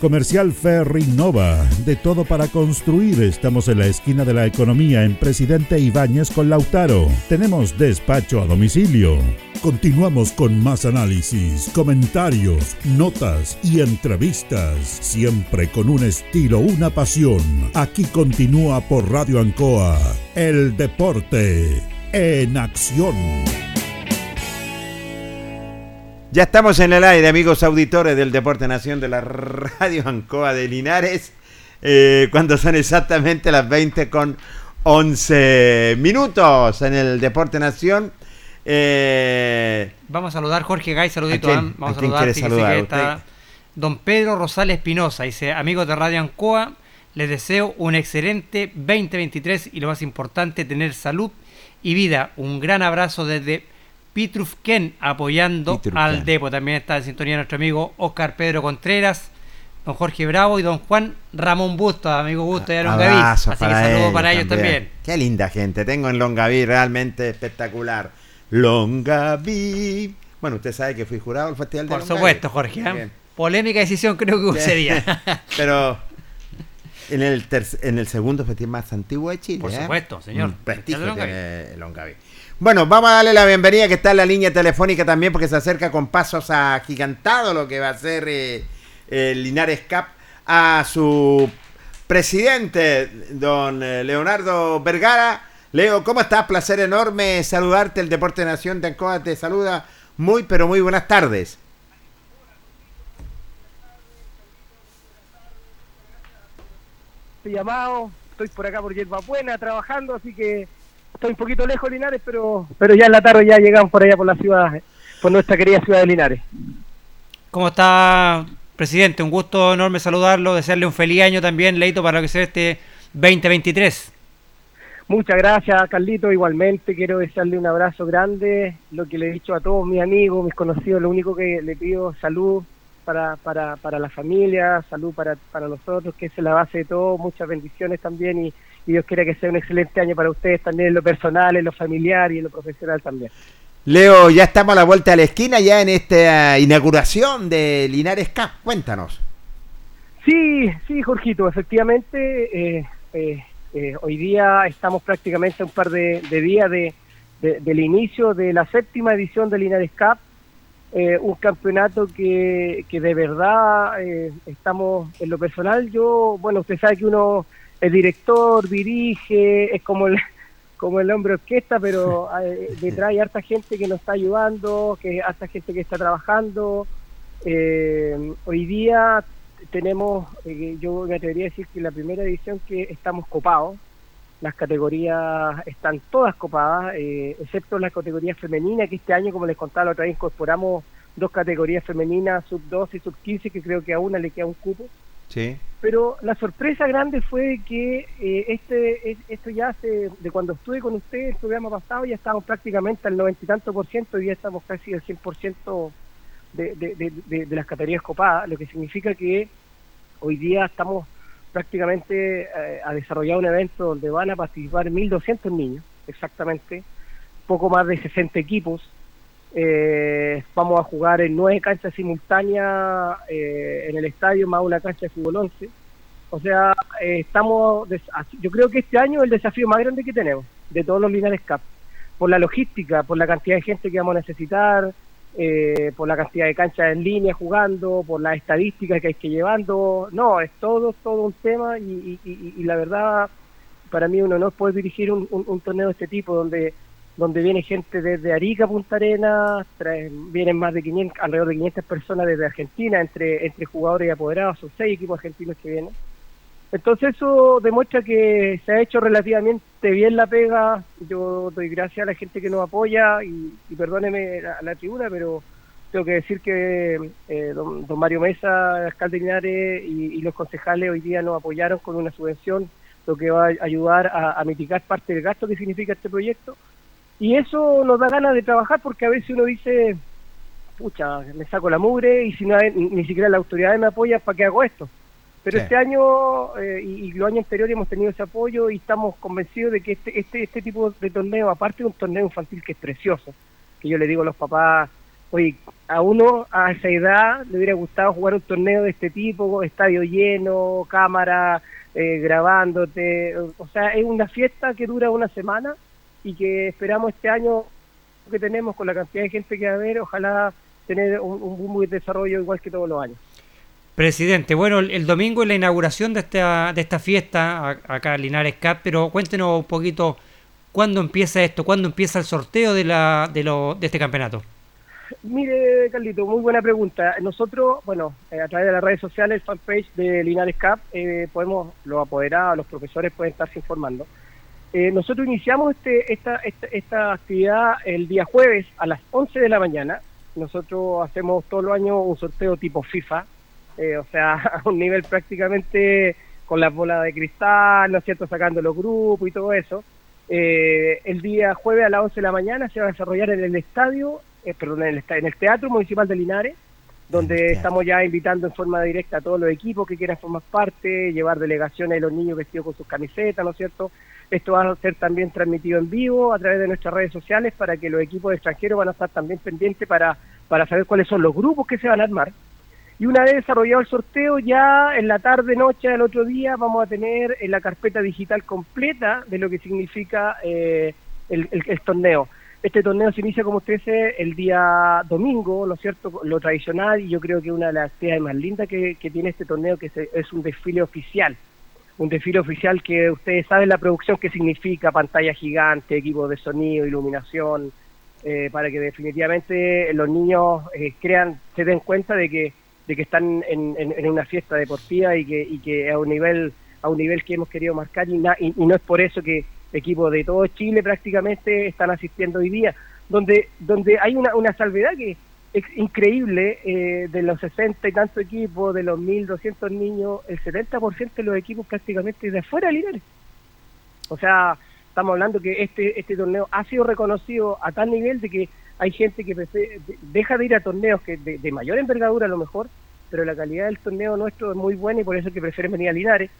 Comercial Ferry Nova, de todo para construir. Estamos en la esquina de la economía en Presidente Ibáñez con Lautaro. Tenemos despacho a domicilio. Continuamos con más análisis, comentarios, notas y entrevistas, siempre con un estilo, una pasión. Aquí continúa por Radio Ancoa, el deporte en acción. Ya estamos en el aire, amigos auditores del Deporte Nación de la Radio Ancoa de Linares, eh, cuando son exactamente las 20 con 11 minutos en el Deporte Nación. Eh, Vamos a saludar Jorge Gay, saludito. ¿A quién? ¿ah? Vamos ¿A saludar. quiere saludar? está. Don Pedro Rosales Espinosa, dice, amigos de Radio Ancoa, les deseo un excelente 2023 y lo más importante, tener salud y vida. Un gran abrazo desde Pitrufquén, apoyando al Depo. También está en sintonía nuestro amigo Oscar Pedro Contreras, don Jorge Bravo y don Juan Ramón Busto, amigo Busto de Longaví. Así que saludos para ellos también. Qué linda gente, tengo en Longaví, realmente espectacular. Longaví. Bueno, usted sabe que fui jurado del Festival de Por Longaví. supuesto, Jorge. ¿eh? Polémica decisión creo que hubo ese día. Pero en el, en el segundo festival más antiguo de Chile. Por ¿eh? supuesto, señor. Un prestigio Longaví. tiene Longaví. Bueno, vamos a darle la bienvenida que está en la línea telefónica también porque se acerca con pasos agigantados lo que va a ser eh, el Linares Cup a su presidente, don eh, Leonardo Vergara. Leo, ¿cómo estás? Placer enorme saludarte. El Deporte Nación de Ancoa te saluda. Muy, pero muy buenas tardes. Estoy llamado, estoy por acá por Yerba Buena trabajando, así que estoy un poquito lejos de Linares, pero pero ya en la tarde ya llegamos por allá por la ciudad, por nuestra querida ciudad de Linares. ¿Cómo está, presidente? Un gusto enorme saludarlo, desearle un feliz año también, Leito, para lo que sea este 2023. Muchas gracias, Carlito. Igualmente quiero desearle un abrazo grande. Lo que le he dicho a todos mis amigos, mis conocidos, lo único que le pido, salud para, para, para la familia, salud para, para nosotros, que es la base de todo. Muchas bendiciones también y, y Dios quiera que sea un excelente año para ustedes también en lo personal, en lo familiar y en lo profesional también. Leo, ya estamos a la vuelta de la esquina, ya en esta inauguración de Linares Cup. Cuéntanos. Sí, sí, Jorgito, efectivamente, eh, eh, eh, hoy día estamos prácticamente a un par de, de días de, de- del inicio de la séptima edición de Linares Cup, eh, un campeonato que, que de verdad eh, estamos, en lo personal, yo, bueno, usted sabe que uno es director, dirige, es como el, como el hombre orquesta, pero eh, detrás hay harta gente que nos está ayudando, que harta gente que está trabajando. Eh, hoy día tenemos, eh, yo me atrevería a decir que la primera edición que estamos copados, las categorías están todas copadas, eh, excepto la categoría femenina, que este año, como les contaba la otra vez, incorporamos dos categorías femeninas, sub 12 y sub 15, que creo que a una le queda un cupo. Sí. Pero la sorpresa grande fue que eh, este es- esto ya hace, de cuando estuve con usted el programa pasado, ya estábamos prácticamente al noventa y tanto por ciento, y ya estamos casi al 100 por ciento de- de las categorías copadas, lo que significa que hoy día estamos prácticamente eh, a desarrollar un evento donde van a participar 1.200 niños, exactamente, poco más de 60 equipos. Eh, vamos a jugar en nueve canchas simultáneas eh, en el estadio, más una cancha de fútbol 11. O sea, eh, estamos, yo creo que este año es el desafío más grande que tenemos de todos los Linares Cup, por la logística, por la cantidad de gente que vamos a necesitar, eh, por la cantidad de canchas en línea jugando, por las estadísticas que hay que llevando. No, es todo, todo un tema y, y- y- la verdad, para mí un honor poder dirigir un torneo de este tipo donde donde viene gente desde Arica Punta Arenas, vienen más de 500, alrededor de 500 personas desde Argentina, entre, entre jugadores y apoderados, son seis equipos argentinos que vienen. Entonces eso demuestra que se ha hecho relativamente bien la pega. Yo doy gracias a la gente que nos apoya y, y perdóneme la, la tribuna, pero tengo que decir que eh, don, don Mario Mesa, alcalde de Linares y, los concejales hoy día nos apoyaron con una subvención, lo que va a ayudar a mitigar parte del gasto que significa este proyecto. Y eso nos da ganas de trabajar porque a veces uno dice, pucha, me saco la mugre y si no hay- ni, ni siquiera la autoridad me apoya, ¿para qué hago esto? Pero Sí. este año eh, y, y los años anteriores hemos tenido ese apoyo y estamos convencidos de que este, este, este tipo de torneo, aparte de un torneo infantil que es precioso, que yo le digo a los papás, oye, a uno a esa edad le hubiera gustado jugar un torneo de este tipo, estadio lleno, cámara, eh, grabándote, o sea, es una fiesta que dura una semana y que esperamos este año que tenemos con la cantidad de gente que va a haber, ojalá tener un, un muy buen desarrollo igual que todos los años. Presidente, bueno, el, el domingo es la inauguración de esta, de esta fiesta a- acá en Linares Cup, pero cuéntenos un poquito cuándo empieza esto, cuándo empieza el sorteo de, la, de, lo, de este campeonato. Mire, Carlito, muy buena pregunta. Nosotros, bueno, eh, a través de las redes sociales, el fanpage de Linares Cup, eh, podemos, los apoderados, los profesores pueden estarse informando. Eh, nosotros iniciamos este, esta, esta, esta actividad el día jueves a las 11 de la mañana. Nosotros hacemos todos los años un sorteo tipo FIFA, eh, o sea, a un nivel prácticamente con las bolas de cristal, ¿no es cierto?, sacando los grupos y todo eso. Eh, el día jueves a las 11 de la mañana se va a desarrollar en el estadio, eh, perdón, en el, en el Teatro Municipal de Linares, donde estamos ya invitando en forma directa a todos los equipos que quieran formar parte, llevar delegaciones de los niños vestidos con sus camisetas, ¿no es cierto? Esto va a ser también transmitido en vivo a través de nuestras redes sociales para que los equipos extranjeros van a estar también pendientes para, para saber cuáles son los grupos que se van a armar. Y una vez desarrollado el sorteo, ya en la tarde, noche del otro día, vamos a tener en la carpeta digital completa de lo que significa eh, el, el- torneo. Este torneo se inicia, como usted dice, el día domingo, ¿no cierto? Lo tradicional, y yo creo que una de las actividades más lindas que, que tiene este torneo que se- es un desfile oficial. Un desfile oficial que ustedes saben la producción que significa, pantalla gigante, equipo de sonido, iluminación, eh, para que definitivamente los niños eh, crean, se den cuenta de que, de que están en, en- una fiesta deportiva y que, y que a un nivel a un nivel que hemos querido marcar y, na- y- y no es por eso que equipos de todo Chile prácticamente están asistiendo hoy día, donde donde hay una, una salvedad que increíble, eh, de los 60 y tantos equipos, de los 1.200 niños, el 70% de los equipos prácticamente de afuera de Linares. O sea, estamos hablando que este este torneo ha sido reconocido a tal nivel de que hay gente que deja de ir a torneos que de, de mayor envergadura a lo mejor, pero la calidad del torneo nuestro es muy buena y por eso es que prefieren venir a Linares.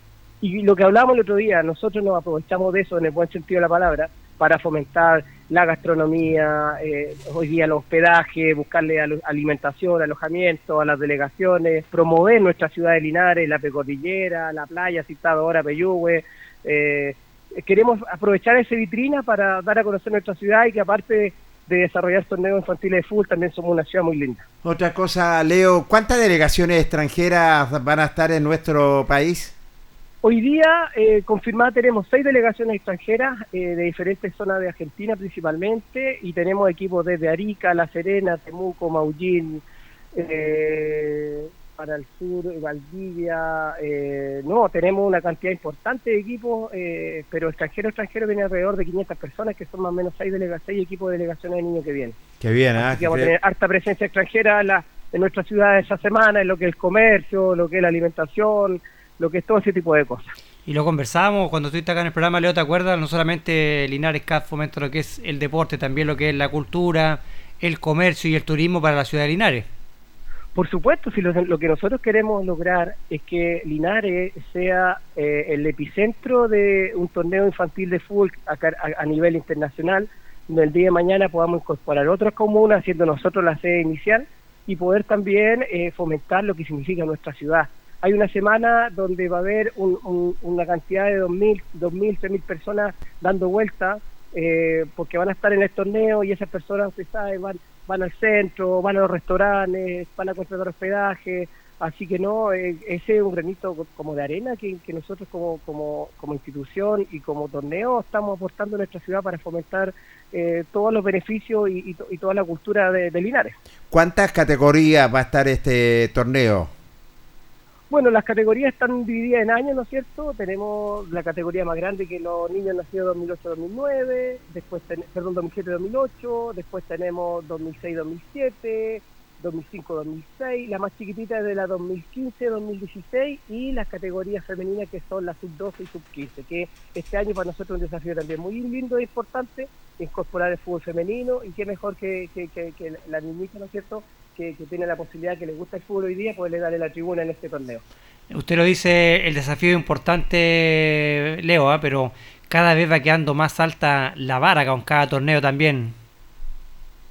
Y lo que hablábamos el otro día, nosotros nos aprovechamos de eso en el buen sentido de la palabra para fomentar la gastronomía, eh, hoy día el hospedaje, buscarle alimentación, alojamiento a las delegaciones, promover nuestra ciudad de Linares, la Pecordillera, la playa citada ahora, Peyúgue. Eh, queremos aprovechar esa vitrina para dar a conocer nuestra ciudad y que aparte de desarrollar torneos infantiles de fútbol, también somos una ciudad muy linda. Otra cosa, Leo, ¿cuántas delegaciones extranjeras van a estar en nuestro país? Hoy día, eh, confirmada, tenemos seis delegaciones extranjeras eh, de diferentes zonas de Argentina principalmente y tenemos equipos desde Arica, La Serena, Temuco, Maullín, eh, para el sur, Valdivia. eh, no, tenemos una cantidad importante de equipos, eh, pero extranjero, extranjero viene alrededor de 500 personas, que son más o menos seis, delega seis equipos de delegaciones de niños que vienen. Qué bien. Así que vamos a tener harta presencia extranjera en, la- en nuestra ciudad esa semana, en lo que es el comercio, lo que es la alimentación, lo que es todo ese tipo de cosas. Y lo conversábamos cuando estuviste acá en el programa, Leo, ¿te acuerdas? No solamente Linares CAF fomenta lo que es el deporte, también lo que es la cultura, el comercio y el turismo para la ciudad de Linares. Por supuesto, si lo, lo que nosotros queremos lograr es que Linares sea eh, el epicentro de un torneo infantil de fútbol a- a nivel internacional, donde el día de mañana podamos incorporar otras comunas, siendo nosotros la sede inicial, y poder también eh, fomentar lo que significa nuestra ciudad. Hay una semana donde va a haber un- un- una cantidad de 2.000, 2.000, 3.000 personas dando vueltas, eh, porque van a estar en el torneo y esas personas, usted van, van al centro, van a los restaurantes, van a contratar hospedaje, así que no, eh, ese es un granito co- como de arena que, nosotros como, institución y como torneo estamos aportando a nuestra ciudad para fomentar eh, todos los beneficios y, y to- y toda la cultura de Linares. ¿Cuántas categorías va a estar este torneo? Bueno, las categorías están divididas en años, ¿no es cierto? Tenemos la categoría más grande que los niños nacidos 2008-2009, después, ten- perdón, 2007-2008, después tenemos 2006-2007, 2005-2006, la más chiquitita es de la 2015-2016 y las categorías femeninas que son la sub-12 y sub-15, que este año para nosotros es un desafío también muy lindo e importante, incorporar el fútbol femenino y qué mejor que, que, que, que la niñita, ¿no es cierto?, que, que tiene la posibilidad que le gusta el fútbol hoy día, poderle darle la tribuna en este torneo. Usted lo dice, el desafío es importante, Leo, ¿ah? pero cada vez va quedando más alta la vara con cada torneo también.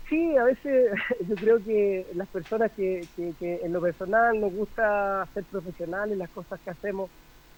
Sí, a veces yo creo que las personas que, que, que en lo personal nos gusta ser profesionales, las cosas que hacemos,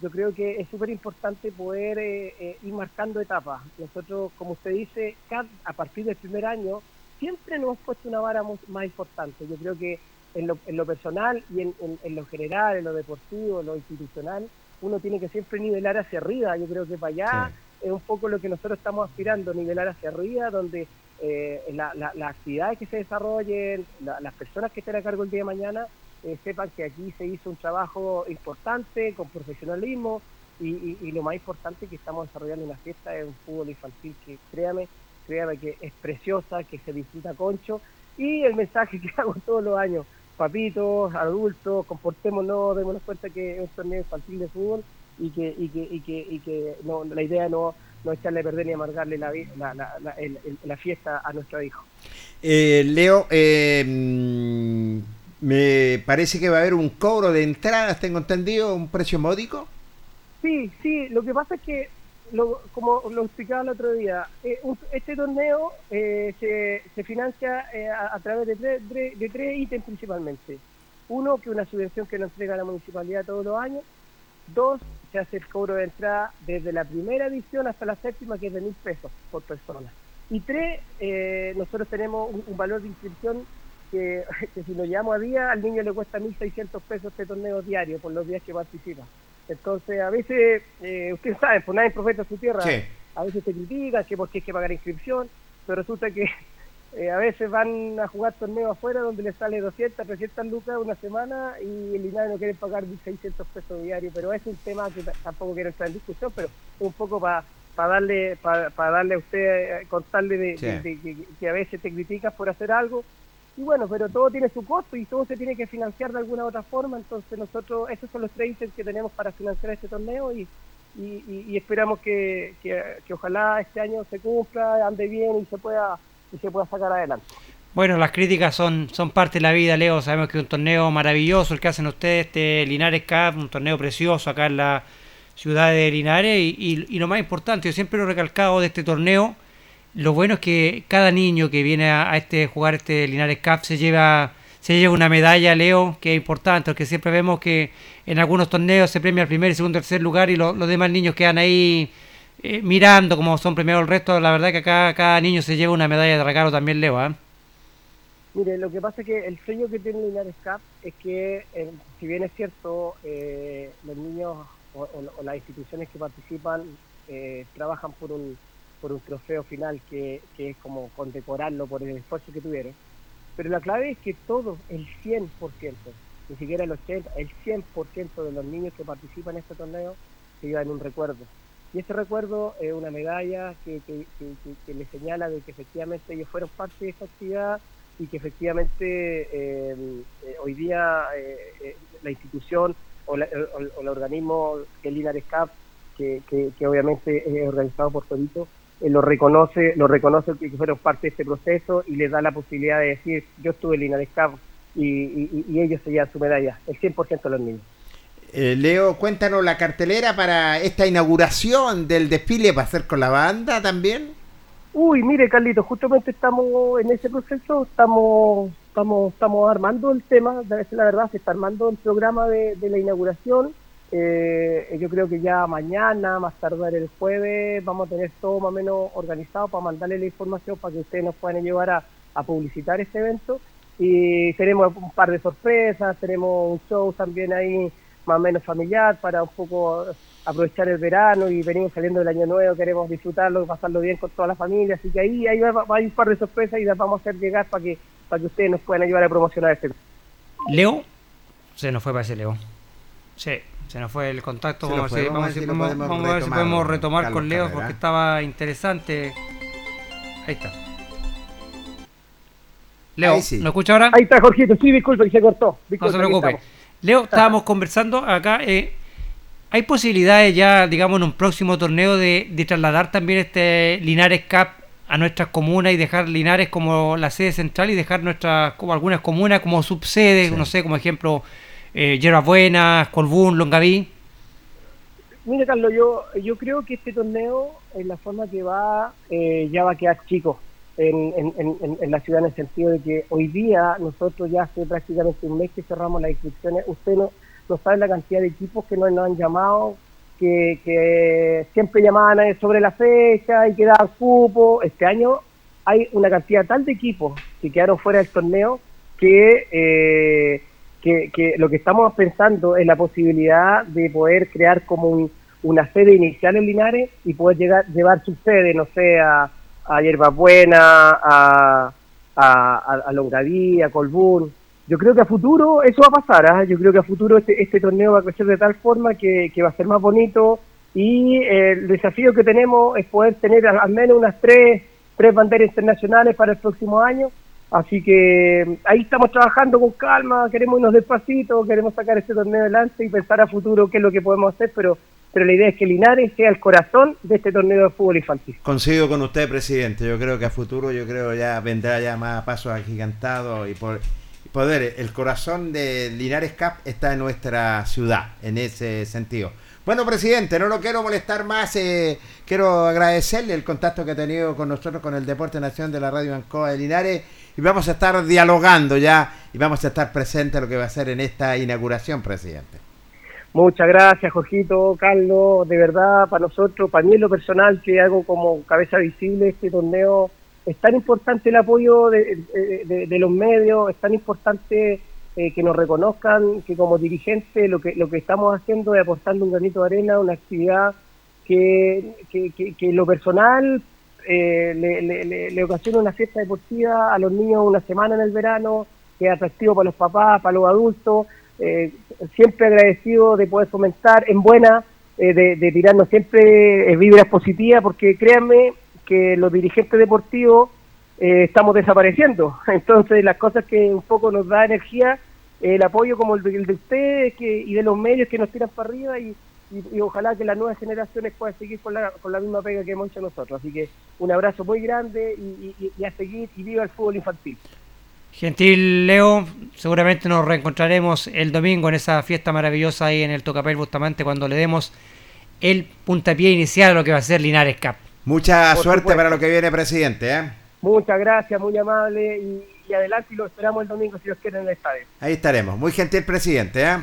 yo creo que es súper importante poder eh, eh, ir marcando etapas. Nosotros, como usted dice, cada- a partir del primer año, siempre nos hemos puesto una vara mu- más importante. Yo creo que en lo, en lo personal y en, en- en lo general, en lo deportivo, en lo institucional, uno tiene que siempre nivelar hacia arriba. Yo creo que para allá es un poco lo que nosotros estamos aspirando, nivelar hacia arriba, donde eh, la- la- las actividades que se desarrollen, la- las personas que estén a cargo el día de mañana, eh, sepan que aquí se hizo un trabajo importante, con profesionalismo, y, y- y lo más importante que estamos desarrollando una fiesta es un fútbol infantil que, créame, que es preciosa, que se disfruta concho, y el mensaje que hago todos los años, papitos, adultos, comportémonos, démonos cuenta que es un torneo infantil de fútbol y que, y que, y que, y que no, la idea no, no es echarle a perder ni amargarle la, la, la, la, el- el- la fiesta a nuestro hijo. Eh, Leo, eh, me parece que va a haber un cobro de entradas, tengo entendido, un precio módico. Sí, sí, lo que pasa es que, lo- como lo explicaba el otro día, eh, este torneo eh, se, se financia eh, a, través de tres, de, tres ítems principalmente. Uno, que una subvención que nos entrega la municipalidad todos los años. Dos, se hace el cobro de entrada desde la primera edición hasta la séptima, que es de mil pesos por persona. Y tres, eh, nosotros tenemos un, un valor de inscripción que, que si lo llevamos a día, al niño le cuesta 1.600 pesos este torneo diario por los días que participa. Entonces, a veces, eh, ustedes saben, pues nadie profeta en su tierra, Sí. a veces se critica que porque hay que pagar inscripción, pero resulta que eh, a veces van a jugar torneos afuera donde les sale 200, 300 lucas una semana y el Linares no quiere pagar 1.600 pesos diarios, pero es un tema que tampoco quiero entrar en discusión, pero un poco para darle para darle a usted, eh, contarle de, Sí. de- que a veces te criticas por hacer algo. Y bueno, pero todo tiene su costo y todo se tiene que financiar de alguna otra forma, entonces nosotros, esos son los ítems que tenemos para financiar este torneo y, y, esperamos que, que, que ojalá este año se cumpla, ande bien y se pueda y se pueda sacar adelante. Bueno, las críticas son, son parte de la vida, Leo. Sabemos que es un torneo maravilloso el que hacen ustedes, este Linares Cup, un torneo precioso acá en la ciudad de Linares. Y, y- y lo más importante, yo siempre lo he recalcado de este torneo, lo bueno es que cada niño que viene a, este jugar este Linares Cup se lleva se lleva una medalla, Leo, que es importante, porque siempre vemos que en algunos torneos se premia el primer, segundo, tercer lugar y lo- los demás niños quedan ahí eh, mirando como son premiados el resto. La verdad que acá cada niño se lleva una medalla de regalo también, Leo. ¿ah? Mire, lo que pasa es que el sueño que tiene Linares Cup es que, eh, si bien es cierto, eh, los niños o, o- las instituciones que participan eh, trabajan por un, por un trofeo final que, que es como condecorarlo por el esfuerzo que tuvieron, pero la clave es que todo, el 100%, ni siquiera el 80%, el 100% de los niños que participan en este torneo se llevan un recuerdo. Y ese recuerdo es una medalla que, que, que, le señala de que efectivamente ellos fueron parte de esta actividad y que efectivamente eh, eh, hoy día eh, la institución o, la- el organismo Cup, que, que, que obviamente es organizado por Torito, eh, lo reconoce, lo reconoce que fueron parte de este proceso y les da la posibilidad de decir yo estuve en Linares Cup y, y- y ellos se llevan su medalla, el 100% de los niños. Eh, Leo, cuéntanos la cartelera para esta inauguración del desfile para hacer con la banda también. Uy, mire, Carlito, justamente estamos en ese proceso, estamos estamos estamos armando el tema, ser la verdad, se está armando el programa de, de la inauguración. Eh, yo creo que ya mañana, más tardar el jueves, vamos a tener todo más o menos organizado para mandarle la información para que ustedes nos puedan llevar a, publicitar este evento. Y tenemos un par de sorpresas, tenemos un show también ahí más o menos familiar para un poco aprovechar el verano y venimos saliendo del año nuevo, queremos disfrutarlo, pasarlo bien con toda la familia, así que ahí, ahí un par de sorpresas y las vamos a hacer llegar para que para que ustedes nos puedan ayudar a promocionar este Leo, se nos fue para ese Leo. Sí, se nos fue el contacto. Vamos, a fue, ver- vamos si vamos- podemos vamos a ver si retomar, podemos retomar Carlos con Leo Carrera. porque estaba interesante. Ahí está. Leo, sí. ¿lo escucha ahora? Ahí está, Jorgito, sí, disculpe que se cortó. No se preocupe. Leo, estábamos conversando acá. eh, ¿Hay posibilidades ya, digamos, en un próximo torneo de, de trasladar también este Linares Cup a nuestras comunas y dejar Linares como la sede central y dejar nuestras, como algunas comunas como subsede, Sí. no sé, como ejemplo, eh, Buenas, Colbún, Longaví? Mire, Carlos, yo, yo creo que este torneo, en la forma que va, eh, ya va a quedar chico en, en, en, la ciudad, en el sentido de que hoy día nosotros ya hace prácticamente un mes que cerramos las inscripciones. Usted no, no sabe la cantidad de equipos que nos, nos han llamado, que, que siempre llamaban sobre la fecha y quedaban cupo. Este año hay una cantidad tal de equipos que quedaron fuera del torneo que... Eh, que, lo que estamos pensando es la posibilidad de poder crear como un- una sede inicial en Linares y poder llegar llevar su sede, no sé, a, a Hierba Buena, a, a, a, Longaví, a Colbún. Yo creo que a futuro eso va a pasar, ¿ah? yo creo que a futuro este, este torneo va a crecer de tal forma que, va a ser más bonito y eh, el desafío que tenemos es poder tener al menos unas tres, tres banderas internacionales para el próximo año Así que ahí estamos trabajando con calma, queremos irnos despacito, queremos sacar este torneo adelante y pensar a futuro qué es lo que podemos hacer, pero, pero la idea es que Linares sea el corazón de este torneo de fútbol infantil. Coincido con usted, presidente. Yo creo que a futuro, yo creo ya vendrá ya más pasos agigantados y por poder. El corazón de Linares Cup está en nuestra ciudad, en ese sentido. Bueno, presidente, no lo quiero molestar más. eh, quiero agradecerle el contacto que ha tenido con nosotros, con el Deporte Nación de la Radio Ancoa de Linares. Y vamos a estar dialogando ya y vamos a estar presentes lo que va a ser en esta inauguración, presidente. Muchas gracias, Jorgito, Carlos, de verdad, para nosotros, para mí en lo personal, que hago como cabeza visible este torneo, es tan importante el apoyo de, los medios, es tan importante eh, que nos reconozcan que como dirigentes lo que lo que estamos haciendo es aportando un granito de arena, una actividad que, que, que- lo personal eh, le, le- le- le ocasiona una fiesta deportiva a los niños una semana en el verano, que es atractivo para los papás, para los adultos, eh, siempre agradecido de poder fomentar en buena, eh, de, de tirarnos siempre eh, vibras positivas, porque créanme que los dirigentes deportivos eh, estamos desapareciendo. Entonces, las cosas que un poco nos da energía, el apoyo como el de, el de ustedes que, y de los medios que nos tiran para arriba y, y- y ojalá que las nuevas generaciones puedan seguir con la, con la misma pega que hemos hecho nosotros. Así que un abrazo muy grande y, y- y a seguir y viva el fútbol infantil. Gentil Leo, seguramente nos reencontraremos el domingo en esa fiesta maravillosa ahí en el Tocapel Bustamante cuando le demos el puntapié inicial a lo que va a ser Linares Cup. Mucha Por suerte supuesto. para lo que viene, presidente. ¿eh? Muchas gracias, muy amable y, y adelante y lo esperamos el domingo si Dios quiere en el estadio. Ahí estaremos. Muy gentil presidente. ¿eh?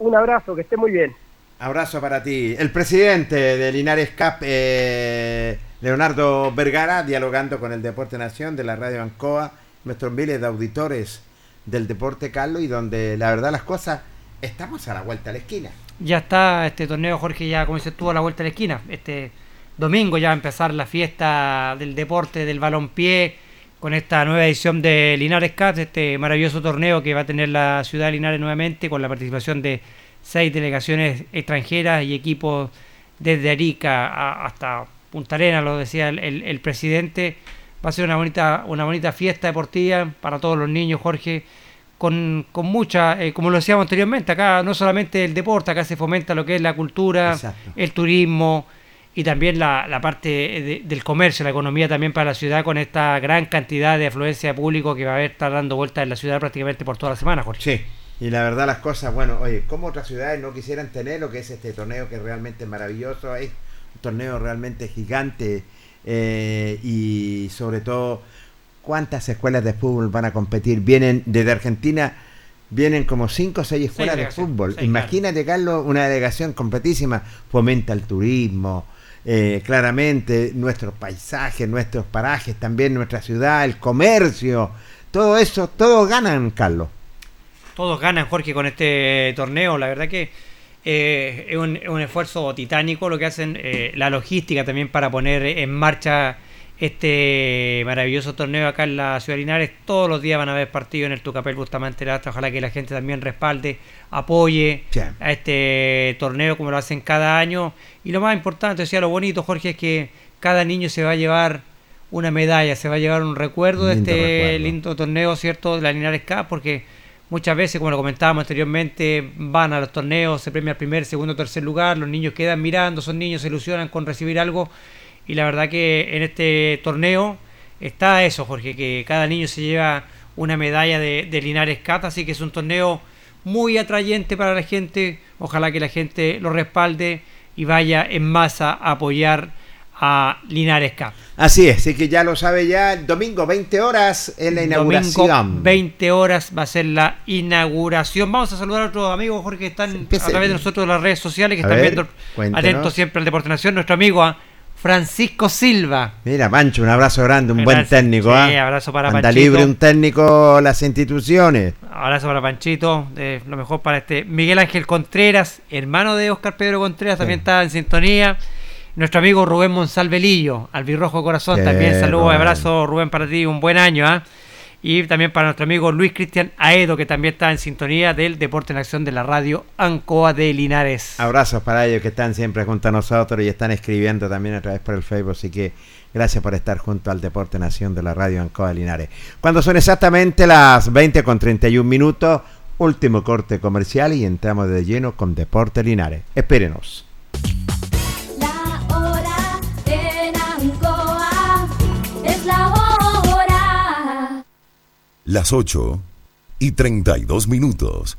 Un abrazo, que esté muy bien. Abrazo para ti. El presidente de Linares Cap, eh, Leonardo Vergara, dialogando con el Deporte Nación de la Radio Ancoa, nuestros miles de auditores del Deporte Carlos, y donde la verdad las cosas estamos a la vuelta a la esquina. Ya está este torneo, Jorge, ya como dices tú, a la vuelta de la esquina. Este domingo ya va a empezar la fiesta del deporte, del balompié, con esta nueva edición de Linares Cup, este maravilloso torneo que va a tener la ciudad de Linares nuevamente, con la participación de seis delegaciones extranjeras y equipos desde Arica a- hasta Punta Arenas, lo decía el, el- el presidente. Va a ser una bonita, una bonita fiesta deportiva para todos los niños, Jorge con, con mucha, eh, como lo decíamos anteriormente, acá no solamente el deporte, acá se fomenta lo que es la cultura, Exacto. el turismo y también la, la parte de- del comercio, la economía también para la ciudad con esta gran cantidad de afluencia de público que va a haber estar dando vueltas en la ciudad prácticamente por toda la semana, Jorge. Sí. Y la verdad las cosas, bueno, oye, como otras ciudades no quisieran tener lo que es este torneo que es realmente maravilloso, es un torneo realmente gigante eh, y sobre todo cuántas escuelas de fútbol van a competir. Vienen desde Argentina, vienen como cinco o seis escuelas de fútbol. Imagínate, Carlos, una delegación completísima, fomenta el turismo. eh, claramente nuestros paisajes, nuestros parajes, también nuestra ciudad, el comercio, todo eso, todos ganan, Carlos. Todos ganan, Jorge, con este torneo. La verdad que eh, es, un, es un esfuerzo titánico lo que hacen, eh, la logística también para poner en marcha este maravilloso torneo acá en la ciudad de Linares. Todos los días van a haber partidos en el Tucapel Bustamante Lastra. Ojalá que la gente también respalde, apoye Sí. a este torneo como lo hacen cada año. Y lo más importante, decía lo bonito, Jorge, es que cada niño se va a llevar una medalla, se va a llevar un recuerdo de este recuerdo. lindo torneo, ¿cierto? De la Linares Cup, porque muchas veces, como lo comentábamos anteriormente, van a los torneos, se premia el primer, segundo, tercer lugar, los niños quedan mirando, son niños, se ilusionan con recibir algo. Y la verdad que en este torneo está eso, Jorge, que cada niño se lleva una medalla de, Linares Cup, así que es un torneo muy atrayente para la gente. Ojalá que la gente lo respalde y vaya en masa a apoyar a Linares Cup. Así es, así que ya lo sabe ya, el domingo 20 horas en la Domingo, inauguración. 20 horas va a ser la inauguración. Vamos a saludar a otros amigos, Jorge, que están a través de nosotros de las redes sociales, que A están ver, viendo cuéntenos. atentos siempre al Deporte Nación. Nuestro amigo ah, Francisco Silva. Mira, Pancho, un abrazo grande, un buen técnico. Sí, ¿ah? abrazo para Anda Panchito. libre un técnico las instituciones. Abrazo para Panchito, lo mejor para este Miguel Ángel Contreras, hermano de Oscar Pedro Contreras, también está en sintonía. Nuestro amigo Rubén Monsalvelillo, albirrojo corazón, también saludos, abrazo Rubén para ti, un buen año. ¿ah? Y también para nuestro amigo Luis Cristian Aedo, que también está en sintonía del Deporte en Acción de la radio Ancoa de Linares. Abrazos para ellos que están siempre junto a nosotros y están escribiendo también a través por el Facebook. Así que gracias por estar junto al Deporte Nación de la Radio Ancoa de Linares. Cuando son exactamente las 20 con 31 minutos, último corte comercial y entramos de lleno con Deporte Linares. Espérenos. Las 8 y 32 minutos.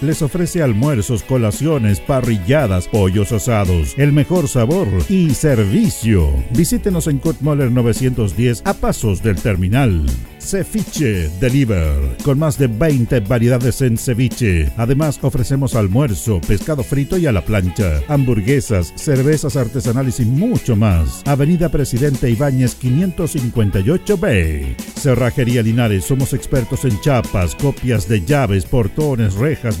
Les ofrece almuerzos, colaciones, parrilladas, pollos asados, el mejor sabor y servicio. Visítenos en Kutmoller 910 a pasos del terminal. Ceviche Deliver, con más de 20 variedades en ceviche. Además, ofrecemos almuerzo, pescado frito y a la plancha, hamburguesas, cervezas artesanales y mucho más. Avenida Presidente Ibáñez 558B. Cerrajería Linares, somos expertos en chapas, copias de llaves, portones, rejas,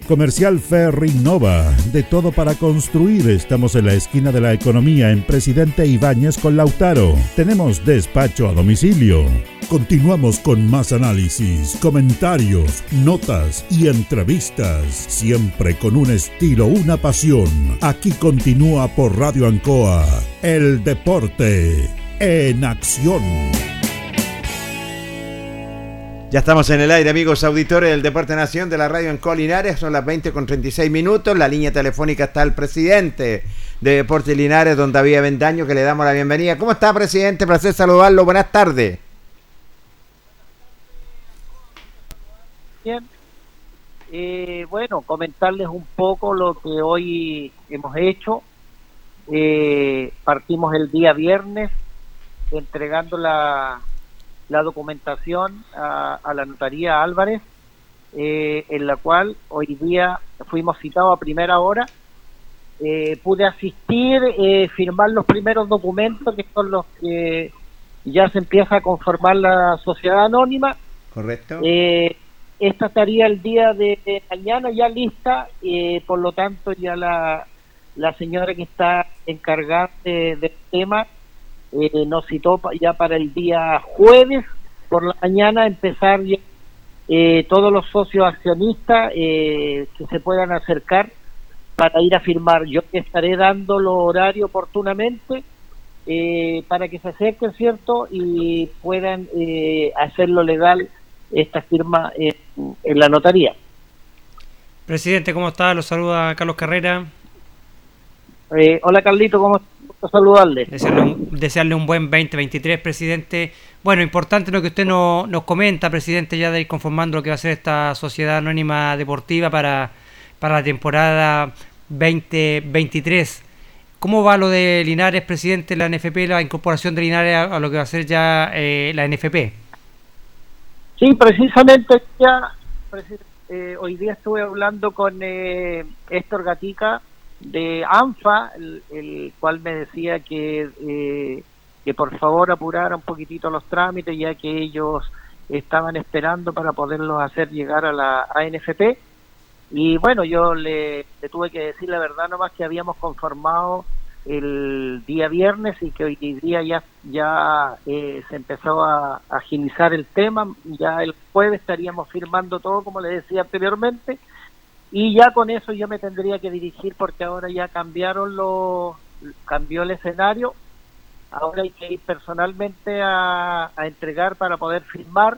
Comercial Ferry Nova, de todo para construir. Estamos en la esquina de la economía en Presidente Ibáñez con Lautaro. Tenemos despacho a domicilio. Continuamos con más análisis, comentarios, notas y entrevistas, siempre con un estilo, una pasión. Aquí continúa por Radio Ancoa, el deporte en acción. Ya estamos en el aire, amigos auditores del Deporte Nación de la radio en Colinares. Son las 20 con 36 minutos. La línea telefónica está el presidente de Deportes Linares, don David Avendaño, que le damos la bienvenida. ¿Cómo está, presidente? Placer saludarlo. Buenas tardes. Bien. Eh, bueno, comentarles un poco lo que hoy hemos hecho. Eh, partimos el día viernes entregando la, la documentación a, a la notaría Álvarez, eh, en la cual hoy día fuimos citados a primera hora. Eh, pude asistir, eh, firmar los primeros documentos, que son los que ya se empieza a conformar la sociedad anónima. Correcto. Eh, esta estaría el día de, mañana ya lista, eh, por lo tanto ya la, la señora que está encargada de- del tema eh, nos citó ya para el día jueves por la mañana empezar ya, eh, todos los socios accionistas eh, que se puedan acercar para ir a firmar. Yo estaré dando los horarios oportunamente eh, para que se acerquen, ¿cierto? Y puedan eh, hacerlo legal esta firma en, en la notaría. Presidente, ¿cómo está? Los saluda Carlos Carrera. Eh, hola Carlito, ¿cómo estás? Gusto saludarle. Desearle un, desearle un buen 2023, presidente. Bueno, importante lo que usted no- nos comenta, presidente, ya de ir conformando lo que va a ser esta sociedad anónima deportiva para, para la temporada 2023. ¿Cómo va lo de Linares, presidente, la NFP, la incorporación de Linares a, a lo que va a ser ya eh, la NFP? Sí, precisamente ya, eh, hoy día estuve hablando con eh, Héctor Gatica de ANFA, el, el cual me decía que, eh, que por favor apurara un poquitito los trámites, ya que ellos estaban esperando para poderlos hacer llegar a la ANFP. Y bueno, yo le, tuve que decir la verdad nomás que habíamos conformado el día viernes y que hoy día ya ya eh, se empezó a agilizar el tema, ya el jueves estaríamos firmando todo como le decía anteriormente y ya con eso yo me tendría que dirigir porque ahora ya cambiaron los cambió el escenario, ahora hay que ir personalmente a, a entregar para poder firmar,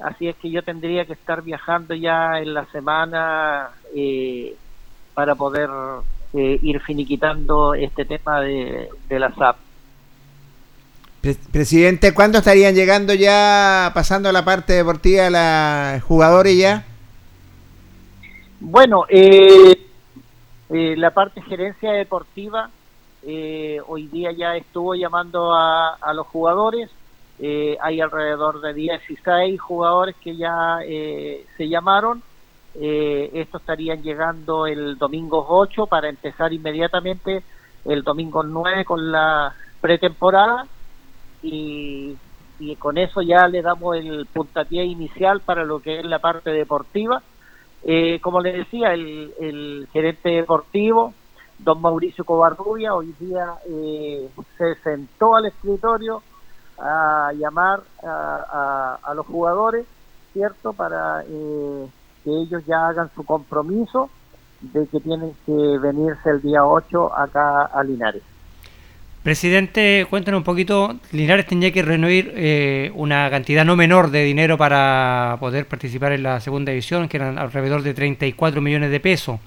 así es que yo tendría que estar viajando ya en la semana eh, para poder eh, ir finiquitando este tema de, de la SAP. Pre- presidente, ¿cuándo estarían llegando ya, pasando la parte deportiva, los jugadores ya? Bueno, eh, eh, la parte gerencia deportiva eh, hoy día ya estuvo llamando a, los jugadores. Eh, hay alrededor de 16 jugadores que ya eh, se llamaron. Estos estarían llegando el domingo 8 para empezar inmediatamente el domingo 9 con la pretemporada y con eso ya le damos el puntapié inicial para lo que es la parte deportiva. Eh, como le decía, el, el gerente deportivo, don Mauricio Covarrubia, hoy día eh, se sentó al escritorio a llamar a, a- los jugadores, ¿cierto? Para eh, que ellos ya hagan su compromiso de que tienen que venirse el día 8 acá a Linares. Presidente, cuéntanos un poquito, Linares tenía que reunir eh, una cantidad no menor de dinero para poder participar en la segunda división, que eran alrededor de 34 millones de pesos.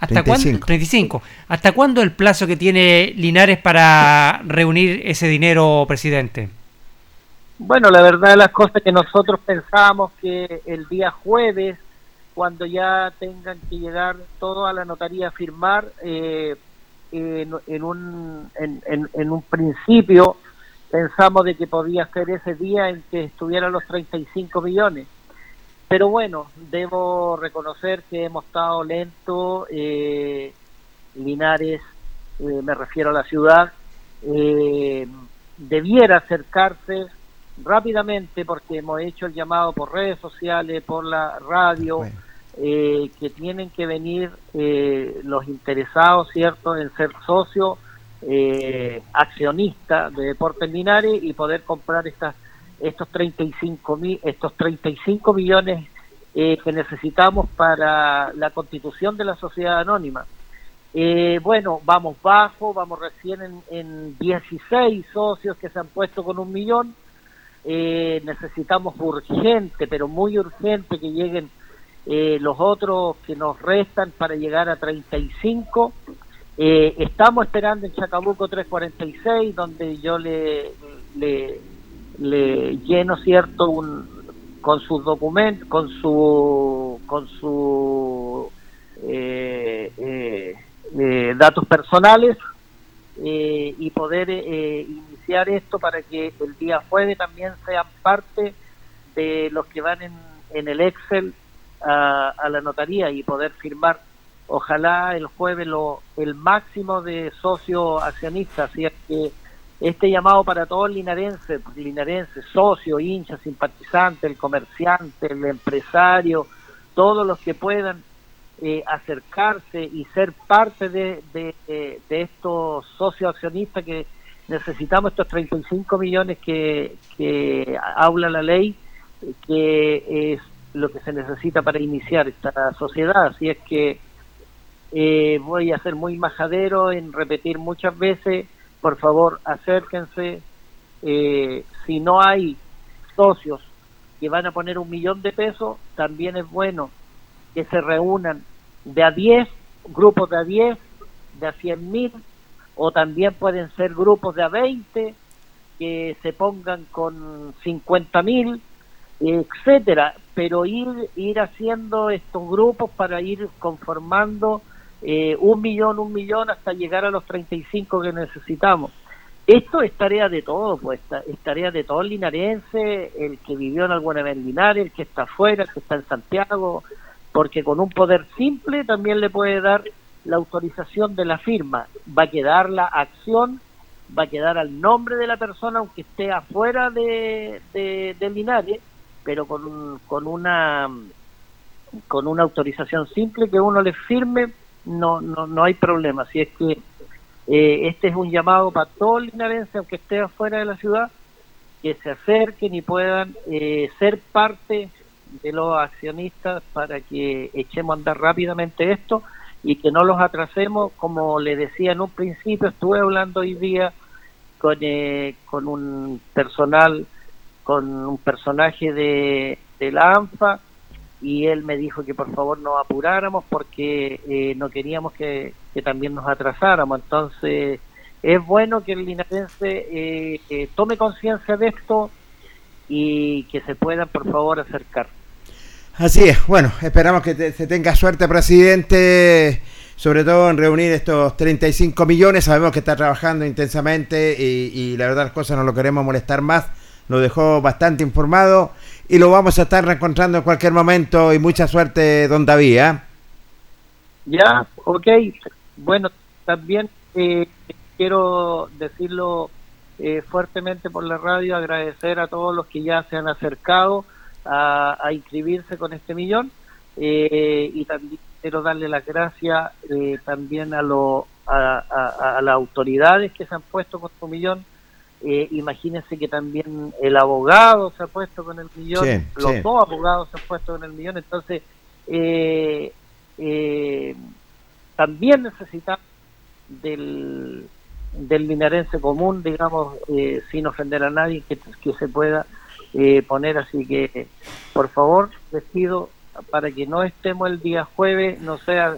¿Hasta 35. cuándo? 35. ¿Hasta cuándo el plazo que tiene Linares para reunir ese dinero, presidente? Bueno, la verdad de las cosas que nosotros pensábamos que el día jueves, cuando ya tengan que llegar todo a la notaría a firmar, eh, en, un, en, en- en un principio pensamos de que podía ser ese día en que estuvieran los 35 millones. Pero bueno, debo reconocer que hemos estado lento. eh, Linares, eh, me refiero a la ciudad, eh, debiera acercarse rápidamente porque hemos hecho el llamado por redes sociales, por la radio. Eh, que tienen que venir eh, los interesados, ¿cierto?, en ser socio eh, accionista de Deportes Linares y poder comprar estas estos 35 mil, estos 35 millones eh, que necesitamos para la constitución de la sociedad anónima. Eh, bueno, vamos bajo, vamos recién en, en 16 socios que se han puesto con un millón. eh, necesitamos urgente, pero muy urgente que lleguen eh, los otros que nos restan para llegar a 35. Eh, estamos esperando en Chacabuco 346, donde yo le, le, le lleno cierto un, con sus documentos, con su con su eh, eh, eh, datos personales eh, y poder iniciar esto para que el día jueves también sean parte de los que van en, en el Excel a, a la notaría y poder firmar. Ojalá el jueves lo, el máximo de socios accionistas, así es que este llamado para todos el linarense, linarense, socio, hincha, simpatizante, el comerciante, el empresario, todos los que puedan eh, acercarse y ser parte de, de, de- de estos socios accionistas que necesitamos estos 35 millones que, que habla la ley, eh, que es lo que se necesita para iniciar esta sociedad. Así es que eh, voy a ser muy majadero en repetir muchas veces, por favor acérquense, eh, si no hay socios que van a poner un millón de pesos, también es bueno que se reúnan de a 10, grupos de a 10, de a 100 mil, o también pueden ser grupos de a 20 que se pongan con 50 mil, etcétera, pero ir ir haciendo estos grupos para ir conformando eh, un millón, un millón hasta llegar a los 35 que necesitamos. Esto es tarea de todo, pues es tarea de todo el linarense, el que vivió en alguna vez en Linares, el que está afuera, el que está en Santiago, porque con un poder simple también le puede dar la autorización de la firma, va a quedar la acción, va a quedar al nombre de la persona aunque esté afuera de, de, de pero con, con una con una autorización simple que uno le firme no no, no hay problema. Si es que eh, este es un llamado para todo el linarense aunque esté afuera de la ciudad que se acerquen y puedan eh, ser parte de los accionistas para que echemos a andar rápidamente esto y que no los atrasemos. Como le decía en un principio estuve hablando hoy día con eh, con un personal con un personaje de, la ANFA y él me dijo que por favor nos apuráramos porque eh, no queríamos que, también nos atrasáramos. Entonces es bueno que el linarense eh, eh, tome conciencia de esto y que se puedan por favor acercar. Así es, bueno, esperamos que te- se tenga suerte, presidente, sobre todo en reunir estos 35 millones. Sabemos que está trabajando intensamente y la verdad las cosas no lo queremos molestar más. Nos dejó bastante informado y lo vamos a estar reencontrando en cualquier momento. Y mucha suerte, don David. ¿ah? Ya, ok. Bueno, también eh, quiero decirlo eh, fuertemente por la radio, agradecer a todos los que ya se han acercado a, inscribirse con este millón eh, y también quiero darle las gracias eh, también a, lo, a- a las autoridades que se han puesto con su millón. Eh, imagínense que también el abogado se ha puesto con el millón, Sí, los sí. dos abogados se han puesto con el millón, entonces eh, eh, también necesitamos del, del linarense común, digamos, eh, sin ofender a nadie, que, que se pueda eh, poner. Así que, por favor, les pido para que no estemos el día jueves, no sea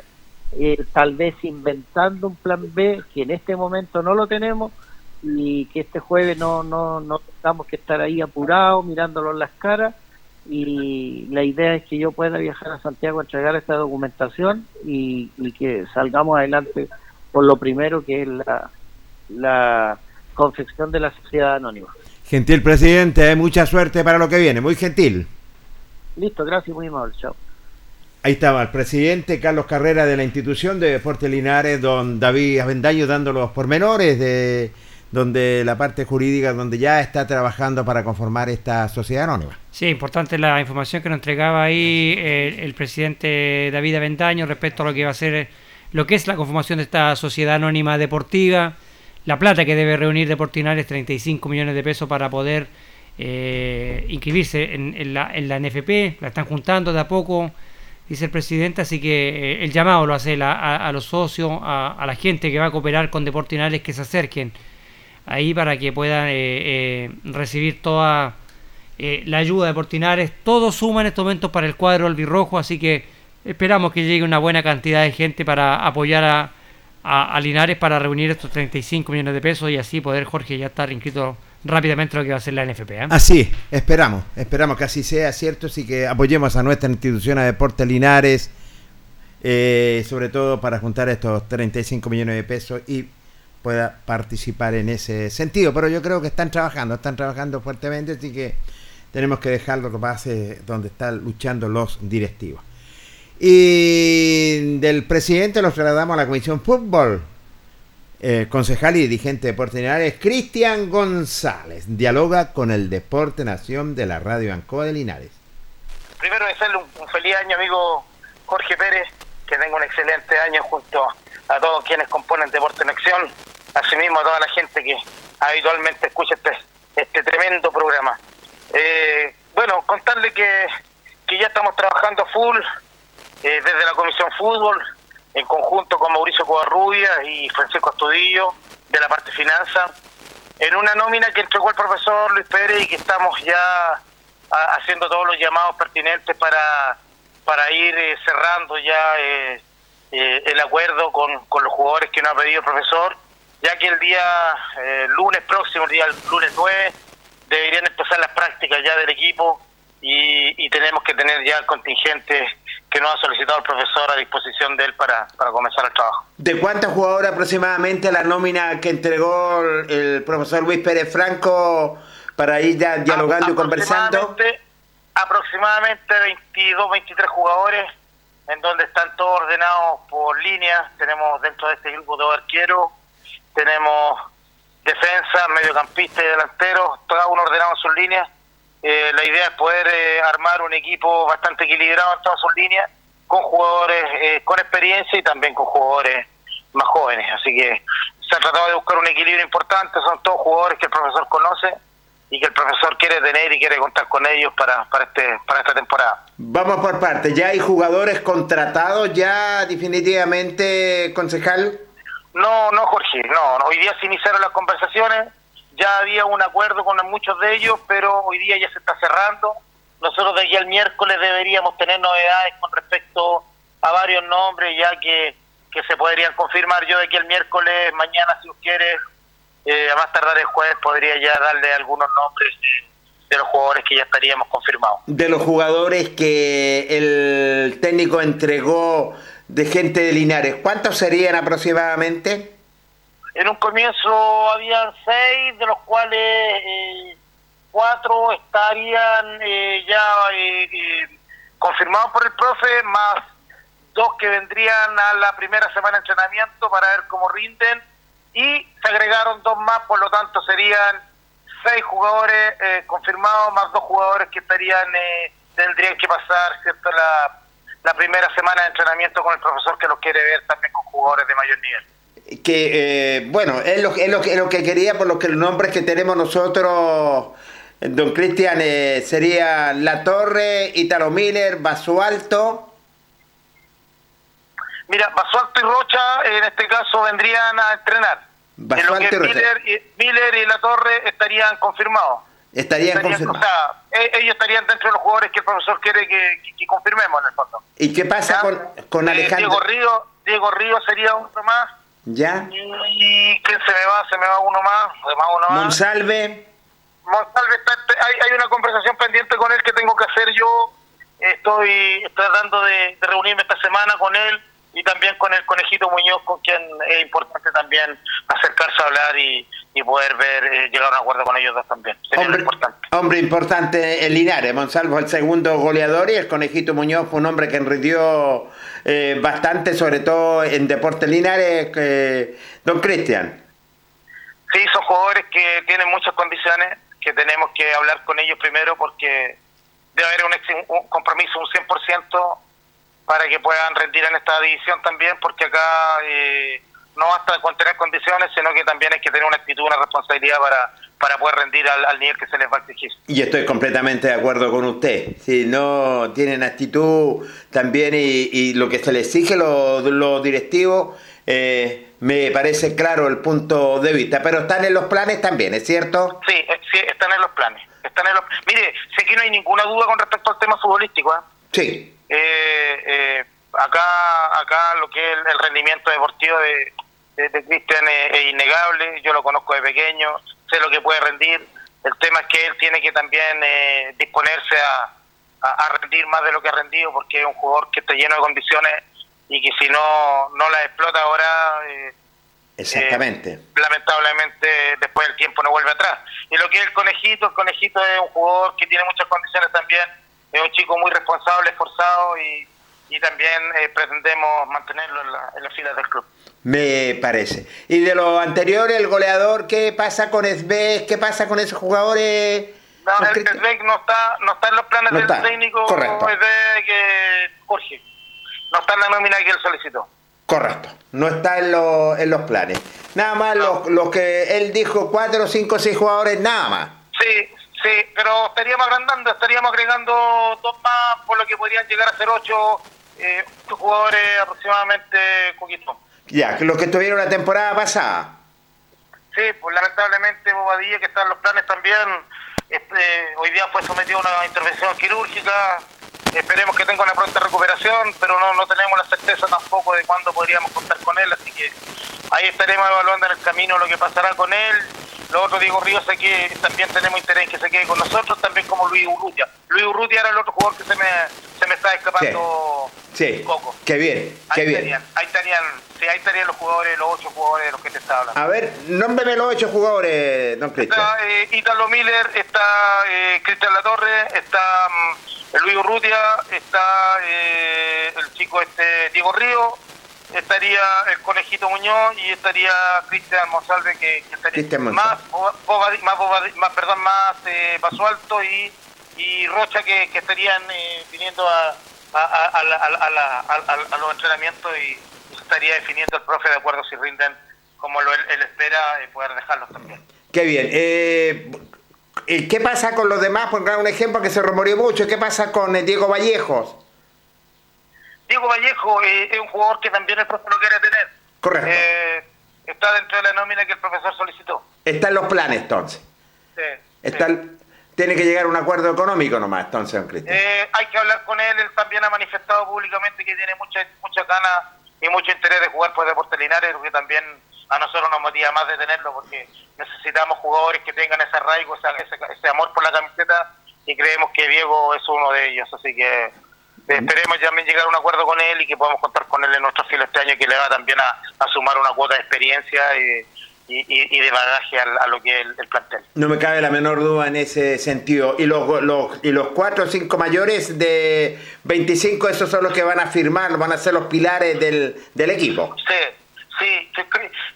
eh, tal vez inventando un plan B, que en este momento no lo tenemos, y que este jueves no, no, no tengamos que estar ahí apurados, mirándolo en las caras. Y la idea es que yo pueda viajar a Santiago a entregar esta documentación y, y que salgamos adelante por lo primero que es la, la confección de la sociedad anónima. Gentil presidente, ¿eh? mucha suerte para lo que viene. Muy gentil. Listo, gracias, muy amable, chao. Ahí estaba el presidente Carlos Carrera de la institución de Deportes Linares, don David Avendaño, dando los pormenores de donde la parte jurídica, donde ya está trabajando para conformar esta sociedad anónima. Sí, importante la información que nos entregaba ahí eh, el presidente David Avendaño respecto a lo que va a ser lo que es la conformación de esta sociedad anónima deportiva, la plata que debe reunir Deportinares, 35 millones de pesos para poder eh, inscribirse en, la, en la NFP, la están juntando de a poco, dice el presidente, así que eh, el llamado lo hace la- a, los socios, a, la gente que va a cooperar con Deportinares que se acerquen ahí para que puedan eh, eh, recibir toda eh, la ayuda de Portinares, todo suma en estos momentos para el cuadro albirrojo, así que esperamos que llegue una buena cantidad de gente para apoyar a, a, Linares para reunir estos 35 millones de pesos y así poder, Jorge, ya estar inscrito rápidamente en lo que va a ser la NFP. ¿eh? Así, esperamos, esperamos que así sea, cierto, así que apoyemos a nuestra institución a Deportes Linares, eh, sobre todo para juntar estos 35 millones de pesos y pueda participar en ese sentido. Pero yo creo que están trabajando, están trabajando fuertemente, así que tenemos que dejarlo que pase donde están luchando los directivos. Y del presidente los trasladamos a la Comisión Fútbol. Eh, concejal y dirigente de Deporte Linares, Cristian González, dialoga con el Deporte Nación de la Radio Ancoa de Linares. Primero desearle un, un feliz año, amigo Jorge Pérez, que tenga un excelente año junto a todos quienes componen Deporte en Acción, asimismo a toda la gente que habitualmente escucha este, este tremendo programa. Eh, bueno, contarle que, que ya estamos trabajando full eh, desde la Comisión Fútbol, en conjunto con Mauricio Covarrubia y Francisco Astudillo, de la parte finanza, en una nómina que entregó el profesor Luis Pérez y que estamos ya a- haciendo todos los llamados pertinentes para, para ir eh, cerrando ya eh, eh, el acuerdo con, con los jugadores que nos ha pedido el profesor, ya que el día eh, lunes próximo, el día lunes 9, deberían empezar las prácticas ya del equipo y, y tenemos que tener ya el contingente que nos ha solicitado el profesor a disposición de él para, para comenzar el trabajo. ¿De cuántos jugadores aproximadamente la nómina que entregó el, profesor Luis Pérez Franco para ir ya dialogando y conversando? Aproximadamente, aproximadamente 22, 23 jugadores, en donde están todos ordenados por líneas. Tenemos dentro de este grupo de arqueros, tenemos defensa, mediocampista y delantero, cada uno ordenado en sus líneas. Eh, la idea es poder eh, armar un equipo bastante equilibrado en todas sus líneas, con jugadores eh, con experiencia y también con jugadores más jóvenes. Así que se ha tratado de buscar un equilibrio importante, son todos jugadores que el profesor conoce y que el profesor quiere tener y quiere contar con ellos para, para, este, para esta temporada. Vamos por partes, ¿ya hay jugadores contratados ya definitivamente, concejal? No, no, Jorge, no, no. Hoy día se iniciaron las conversaciones, ya había un acuerdo con muchos de ellos, pero hoy día ya se está cerrando. Nosotros de aquí al miércoles deberíamos tener novedades con respecto a varios nombres, ya que, que se podrían confirmar. Yo de aquí al miércoles, mañana, si usted quiere, eh, a más tardar el jueves, podría ya darle algunos nombres de los jugadores que ya estaríamos confirmados. De los jugadores que el técnico entregó de gente de Linares, ¿cuántos serían aproximadamente? En un comienzo habían seis, de los cuales eh, cuatro estarían eh, ya eh, eh, confirmados por el profe, más dos que vendrían a la primera semana de entrenamiento para ver cómo rinden, y se agregaron dos más, por lo tanto serían seis jugadores eh, confirmados, más dos jugadores que estarían eh, tendrían que pasar cierto la, la primera semana de entrenamiento con el profesor que los quiere ver también con jugadores de mayor nivel. que eh, bueno, es lo, es, lo, que- es lo que quería por los que los nombres que tenemos nosotros, don Cristian, eh, sería La Torre, Italo Miller, Basualto. Mira, Basualto y Rocha en este caso vendrían a entrenar. En lo Basualto que y Rocha. Miller y, Miller y La Torre estarían confirmados. Estarían Estarían- confirmados. O sea, e- ellos estarían dentro de los jugadores que el profesor quiere que, que- que confirmemos en el fondo. ¿Y qué pasa con, con Eh, Alejandro? Diego Río, Diego Río sería uno más. ¿Ya? Y ¿quién se me va? Se me va uno más. Se me va uno más. Monsalve. Monsalve está, hay, hay una conversación pendiente con él que tengo que hacer yo. Estoy tratando de, de reunirme esta semana con él y también con el conejito Muñoz, con quien es importante también acercarse a hablar y, y poder ver, eh, llegar a un acuerdo con ellos dos también. Sería Hombre, importante. hombre importante en Linares. Monsalvo el segundo goleador y el Conejito Muñoz fue un hombre que enridió eh, bastante, sobre todo en Deportes Linares. eh, don Cristian. Sí, son jugadores que tienen muchas condiciones, que tenemos que hablar con ellos primero porque debe haber un, un compromiso, un 100% para que puedan rendir en esta división también, porque acá eh, no basta con tener condiciones, sino que también hay que tener una actitud, una responsabilidad para, para poder rendir al, al nivel que se les va a exigir. Y estoy completamente de acuerdo con usted. Si no tienen actitud también y, y lo que se les exige los los directivos, eh, me parece claro el punto de vista. Pero están en los planes también, ¿es cierto? Sí, eh, sí, están en los planes. están en los... Mire, sé que no hay ninguna duda con respecto al tema futbolístico. ¿ah? Sí. Eh, eh, acá acá lo que es el, el rendimiento deportivo de, de, de Cristian es, es innegable, yo lo conozco de pequeño, sé lo que puede rendir. El tema es que él tiene que también eh, disponerse a, a, a rendir más de lo que ha rendido porque es un jugador que está lleno de condiciones y que si no no la explota ahora... eh, Exactamente. eh, lamentablemente después el tiempo no vuelve atrás. Y lo que es el conejito, el conejito es un jugador que tiene muchas condiciones también, es un chico muy responsable, esforzado y, y también eh, pretendemos mantenerlo en, la, en las filas del club. Me parece. Y de lo anterior, el goleador, ¿qué pasa con Esbez? ¿Qué pasa con esos jugadores? No, el, Cristian? el Beck no está, no está en los planes No del está, técnico correcto. es de que Jorge. No está en la nómina que él solicitó. Correcto. No está en, lo- en los planes. Nada más los, los que él dijo, cuatro, cinco, seis jugadores, nada más. Sí, sí, pero estaríamos agrandando, estaríamos agregando dos más, por lo que podrían llegar a ser ocho, eh, ocho jugadores aproximadamente, Coquito. Ya, los que tuvieron la temporada pasada. Sí, pues lamentablemente Bobadilla, que está en los planes también, este, hoy día fue sometido a una intervención quirúrgica. Esperemos que tenga una pronta recuperación, pero no, no tenemos la certeza tampoco de cuándo podríamos contar con él, así que ahí estaremos evaluando en el camino lo que pasará con él. Lo otro, Diego Ríos, sé que también tenemos interés en que se quede con nosotros, también como Luis Urrutia. Luis Urrutia era el otro jugador que se me, se me está escapando. Sí. Coco. Qué bien, qué Ahí bien. estarían, ahí estarían, sí, ahí estarían los jugadores, los ocho jugadores de los que te estaba hablando. A ver, nómbreme los ocho jugadores, don Cristian. Está eh, Italo Miller, está eh, Cristian Latorre, está mm, Luis Urrutia, está eh, el chico este Diego Río, estaría el Conejito Muñoz y estaría Cristian Monsalve que, que estaría más, Bobadi- más, Bobadi- más, perdón, más eh, Paso Alto y, y Rocha que, que estarían eh, viniendo a, a, a, a la- la- los entrenamientos y estaría definiendo el profe de acuerdo si rinden como lo, él, él espera eh, poder dejarlos también. Qué bien. Eh, ¿y ¿Qué pasa con los demás? Por dar un ejemplo que se rumoreó mucho. ¿Qué pasa con eh, Diego Vallejos? Diego Vallejo eh, es un jugador que también el profe lo quiere tener. Correcto. Eh, está dentro de la nómina que el profesor solicitó. Está en los planes, entonces. Sí, Está, sí. Tiene que llegar a un acuerdo económico nomás, entonces, don Cristian. Eh, hay que hablar con él. Él también ha manifestado públicamente que tiene muchas mucha ganas y mucho interés de jugar por Deportes Linares, porque también a nosotros nos motiva más de tenerlo, porque necesitamos jugadores que tengan ese arraigo, ese, ese amor por la camiseta, y creemos que Diego es uno de ellos. Así que eh, esperemos también llegar a un acuerdo con él y que podamos contar con él en nuestro filo este año, que le va también a, a sumar una cuota de experiencia y, y, y- de bagaje al- a, lo que es el, el plantel. No me cabe la menor duda en ese sentido. Y los, los, y los cuatro o cinco mayores de 25, esos son los que van a firmar, van a ser los pilares del, del equipo. Sí, sí,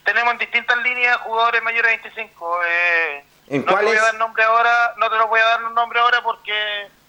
tenemos en distintas líneas jugadores mayores de 25. Eh, ¿En no te voy cuáles? a dar nombre ahora, no te lo voy a dar un nombre ahora porque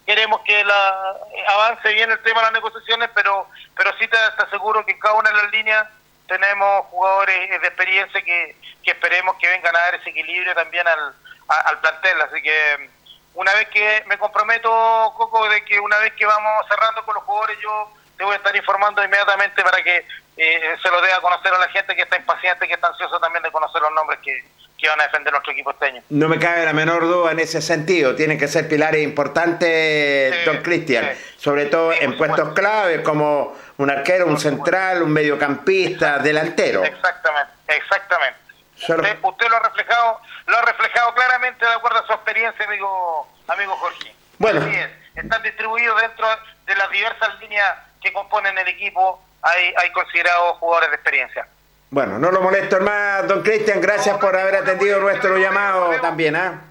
queremos que la eh, avance bien el tema de las negociaciones, pero pero sí te, te aseguro que en cada una de las líneas tenemos jugadores de experiencia que, que esperemos que vengan a dar ese equilibrio también al, a- al plantel. Así que una vez que me comprometo, Coco, de que una vez que vamos cerrando con los jugadores, yo te voy a estar informando inmediatamente para que eh, se lo dé a conocer a la gente que está impaciente, que está ansiosa también de conocer los nombres que, que van a defender nuestro equipo este año. No me cabe la menor duda en ese sentido. Tienen que ser pilares importantes, Sí, don Cristian. sí. Sobre todo Sí, en puestos clave como un arquero, un central, un mediocampista, delantero. Exactamente, exactamente. Usted, usted lo ha reflejado, lo ha reflejado claramente de acuerdo a su experiencia, amigo, amigo Jorge. Bueno. Así es. Están distribuidos dentro de las diversas líneas que componen el equipo. Hay, hay considerados jugadores de experiencia. Bueno, no lo molesto más, don Cristian. Gracias por haber atendido nuestro llamado también. ¿ah?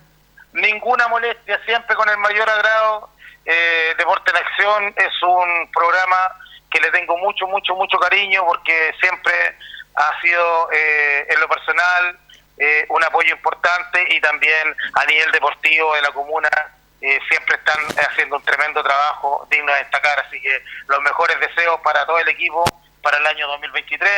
Ninguna molestia, siempre con el mayor agrado. Eh, Deporte en Acción es un programa que le tengo mucho, mucho, mucho cariño porque siempre ha sido eh, en lo personal eh, un apoyo importante y también a nivel deportivo de la comuna eh, siempre están haciendo un tremendo trabajo digno de destacar. Así que los mejores deseos para todo el equipo para el año 2023.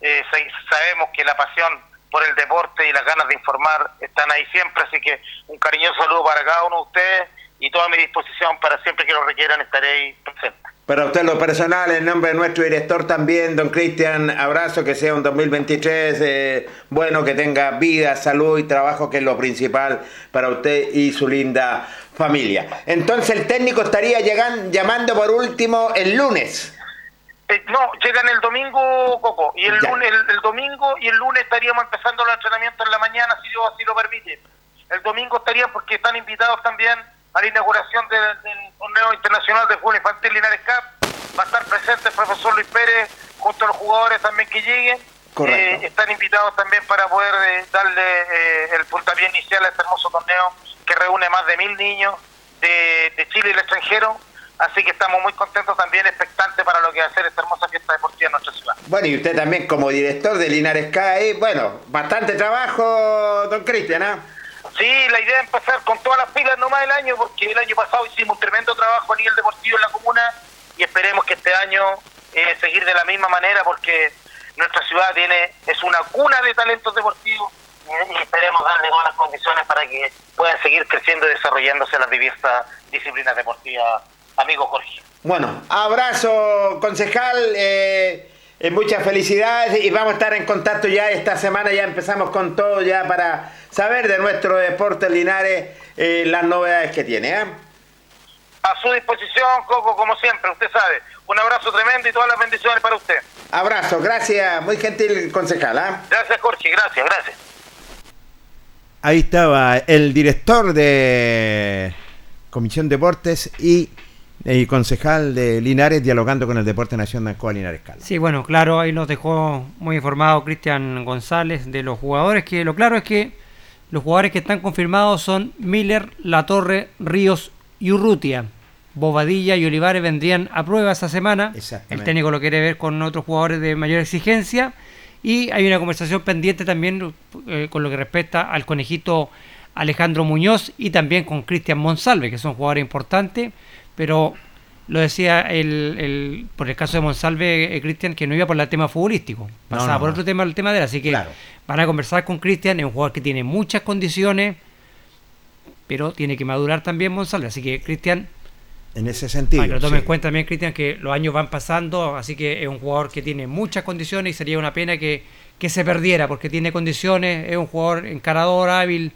Eh, sa- sabemos que la pasión por el deporte y las ganas de informar están ahí siempre, así que un cariñoso saludo para cada uno de ustedes y toda mi disposición para siempre que lo requieran estaré ahí presente. Para usted lo personal, en nombre de nuestro director también, don Cristian, abrazo, que sea un 2023 eh, bueno, que tenga vida, salud y trabajo, que es lo principal para usted y su linda familia. Entonces el técnico estaría llegan, llamando por último el lunes. Eh, no, llegan el domingo, Coco, y el Ya. lunes, el, el domingo y el lunes estaríamos empezando los entrenamientos en la mañana, si Dios así lo permite. El domingo estarían porque están invitados también a la inauguración del, del torneo internacional de fútbol infantil Linares Cup. Va a estar presente el profesor Luis Pérez junto a los jugadores también que lleguen. Eh, están invitados también para poder eh, darle eh, el puntapié inicial a este hermoso torneo que reúne más de mil niños de, de Chile y el extranjero. Así que estamos muy contentos también, expectantes para lo que va a ser esta hermosa fiesta deportiva en nuestra ciudad. Bueno, y usted también como director de Linares CAE, bueno, bastante trabajo, don Cristian, ¿ah? Sí, la idea es empezar con todas las pilas nomás el año, porque el año pasado hicimos un tremendo trabajo a nivel deportivo en la comuna y esperemos que este año eh, seguir de la misma manera, porque nuestra ciudad tiene es una cuna de talentos deportivos y esperemos darle todas las condiciones para que puedan seguir creciendo y desarrollándose las diversas disciplinas deportivas, amigo Jorge. Bueno, abrazo, concejal, eh, eh, muchas felicidades y vamos a estar en contacto ya esta semana, ya empezamos con todo ya para saber de nuestro deporte Linares eh, las novedades que tiene. ¿eh? A su disposición, Coco, como siempre, usted sabe. Un abrazo tremendo y todas las bendiciones para usted. Abrazo, gracias, muy gentil concejal. ¿ah? Gracias, Jorge, gracias, gracias. Ahí estaba el director de Comisión Deportes y el concejal de Linares dialogando con el Deporte Nacional Coa Linares Cal. Sí, bueno, claro, ahí nos dejó muy informado Cristian González de los jugadores, que lo claro es que los jugadores que están confirmados son Miller, La Torre, Ríos y Urrutia. Bobadilla y Olivares vendrían a prueba esa semana. El técnico lo quiere ver con otros jugadores de mayor exigencia. Y hay una conversación pendiente también eh, con lo que respecta al conejito Alejandro Muñoz y también con Cristian Monsalve, que son jugadores importantes, pero lo decía el, el- por el caso de Monsalve, eh, Cristian, que no iba por el tema futbolístico, pasaba no, por no. otro tema, el tema de él, así que Claro. van a conversar con Cristian, es un jugador que tiene muchas condiciones, pero tiene que madurar también Monsalve, así que Cristian, En ese sentido. para que lo tome sí. en cuenta también, Cristian, que los años van pasando, así que es un jugador que tiene muchas condiciones y sería una pena que, que se perdiera, porque tiene condiciones, es un jugador encarador, hábil,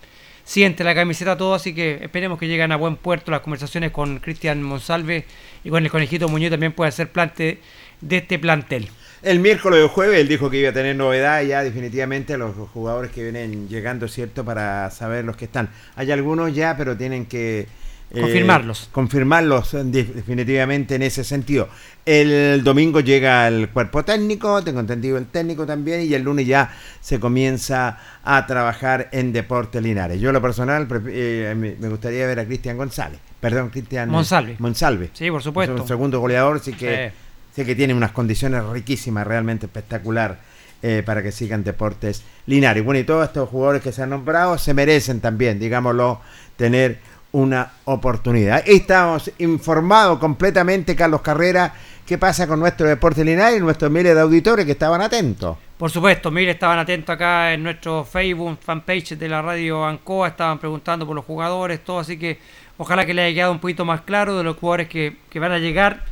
siente la camiseta todo, así que esperemos que lleguen a buen puerto las conversaciones con Cristian Monsalve y con el conejito Muñoz también puede ser plante de este plantel. El miércoles o jueves él dijo que iba a tener novedad ya definitivamente los jugadores que vienen llegando, ¿cierto? Para saber los que están. Hay algunos ya, pero tienen que... eh, Confirmarlos. Confirmarlos eh, de- definitivamente en ese sentido. El domingo llega el cuerpo técnico, tengo entendido el técnico también, y el lunes ya se comienza a trabajar en Deportes Linares. Yo, lo personal, eh, me me gustaría ver a Cristian González. Perdón, Cristian... Monsalve. Monsalve. Sí, por supuesto. Es un segundo goleador, sí que... Sí. Sé que tiene unas condiciones riquísimas, realmente espectacular eh, para que sigan deportes Linares. Bueno, y todos estos jugadores que se han nombrado se merecen también, digámoslo, tener una oportunidad. Estamos informados completamente, Carlos Carrera, qué pasa con nuestro deporte Linares y nuestros miles de auditores que estaban atentos. Por supuesto, mire, estaban atentos acá en nuestro Facebook, fanpage de la radio Ancoa, estaban preguntando por los jugadores, todo, así que ojalá que le haya quedado un poquito más claro de los jugadores que, que van a llegar.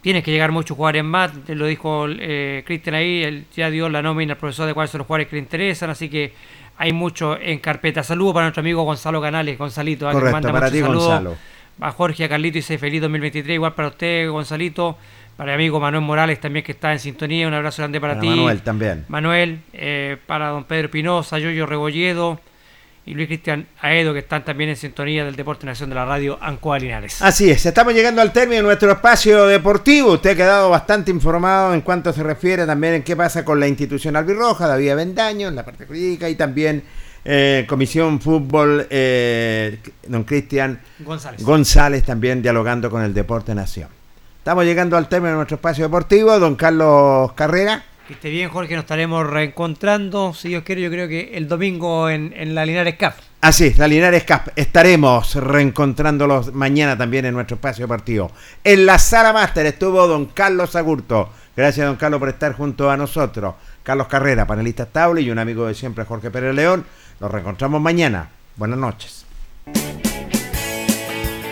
Tienen que llegar muchos jugadores más, lo dijo eh, Cristian ahí, él ya dio la nómina al profesor de cuáles son los jugadores que le interesan, así que hay mucho en carpeta. Saludos para nuestro amigo Gonzalo Canales, Gonzalito, ah, que Correcto, manda para ti, saludos Gonzalo. a Jorge, a Carlito y sé feliz 2023, igual para usted, Gonzalito, para mi amigo Manuel Morales también que está en sintonía, un abrazo grande para, Para ti. Manuel también. Manuel, eh, para don Pedro Pinoza, Yoyo Rebolledo y Luis Cristian Aedo, que están también en sintonía del Deporte Nación de la Radio Ancoa Linares. Así es, estamos llegando al término de nuestro espacio deportivo. Usted ha quedado bastante informado en cuanto se refiere también en qué pasa con la institución albirroja, David Avendaño, en la parte jurídica y también eh, Comisión Fútbol, eh, don Cristian González. González también dialogando con el Deporte Nación. Estamos llegando al término de nuestro espacio deportivo. Don Carlos Carrera. Que esté bien, Jorge, nos estaremos reencontrando, si Dios quiere, yo creo que el domingo en, en la Linares Cup. Así es, la Linares Cup. Estaremos reencontrándolos mañana también en nuestro espacio deportivo. En la sala máster estuvo don Carlos Agurto. Gracias, don Carlos, por estar junto a nosotros. Carlos Carrera, panelista estable y un amigo de siempre, Jorge Pérez León. Nos reencontramos mañana. Buenas noches.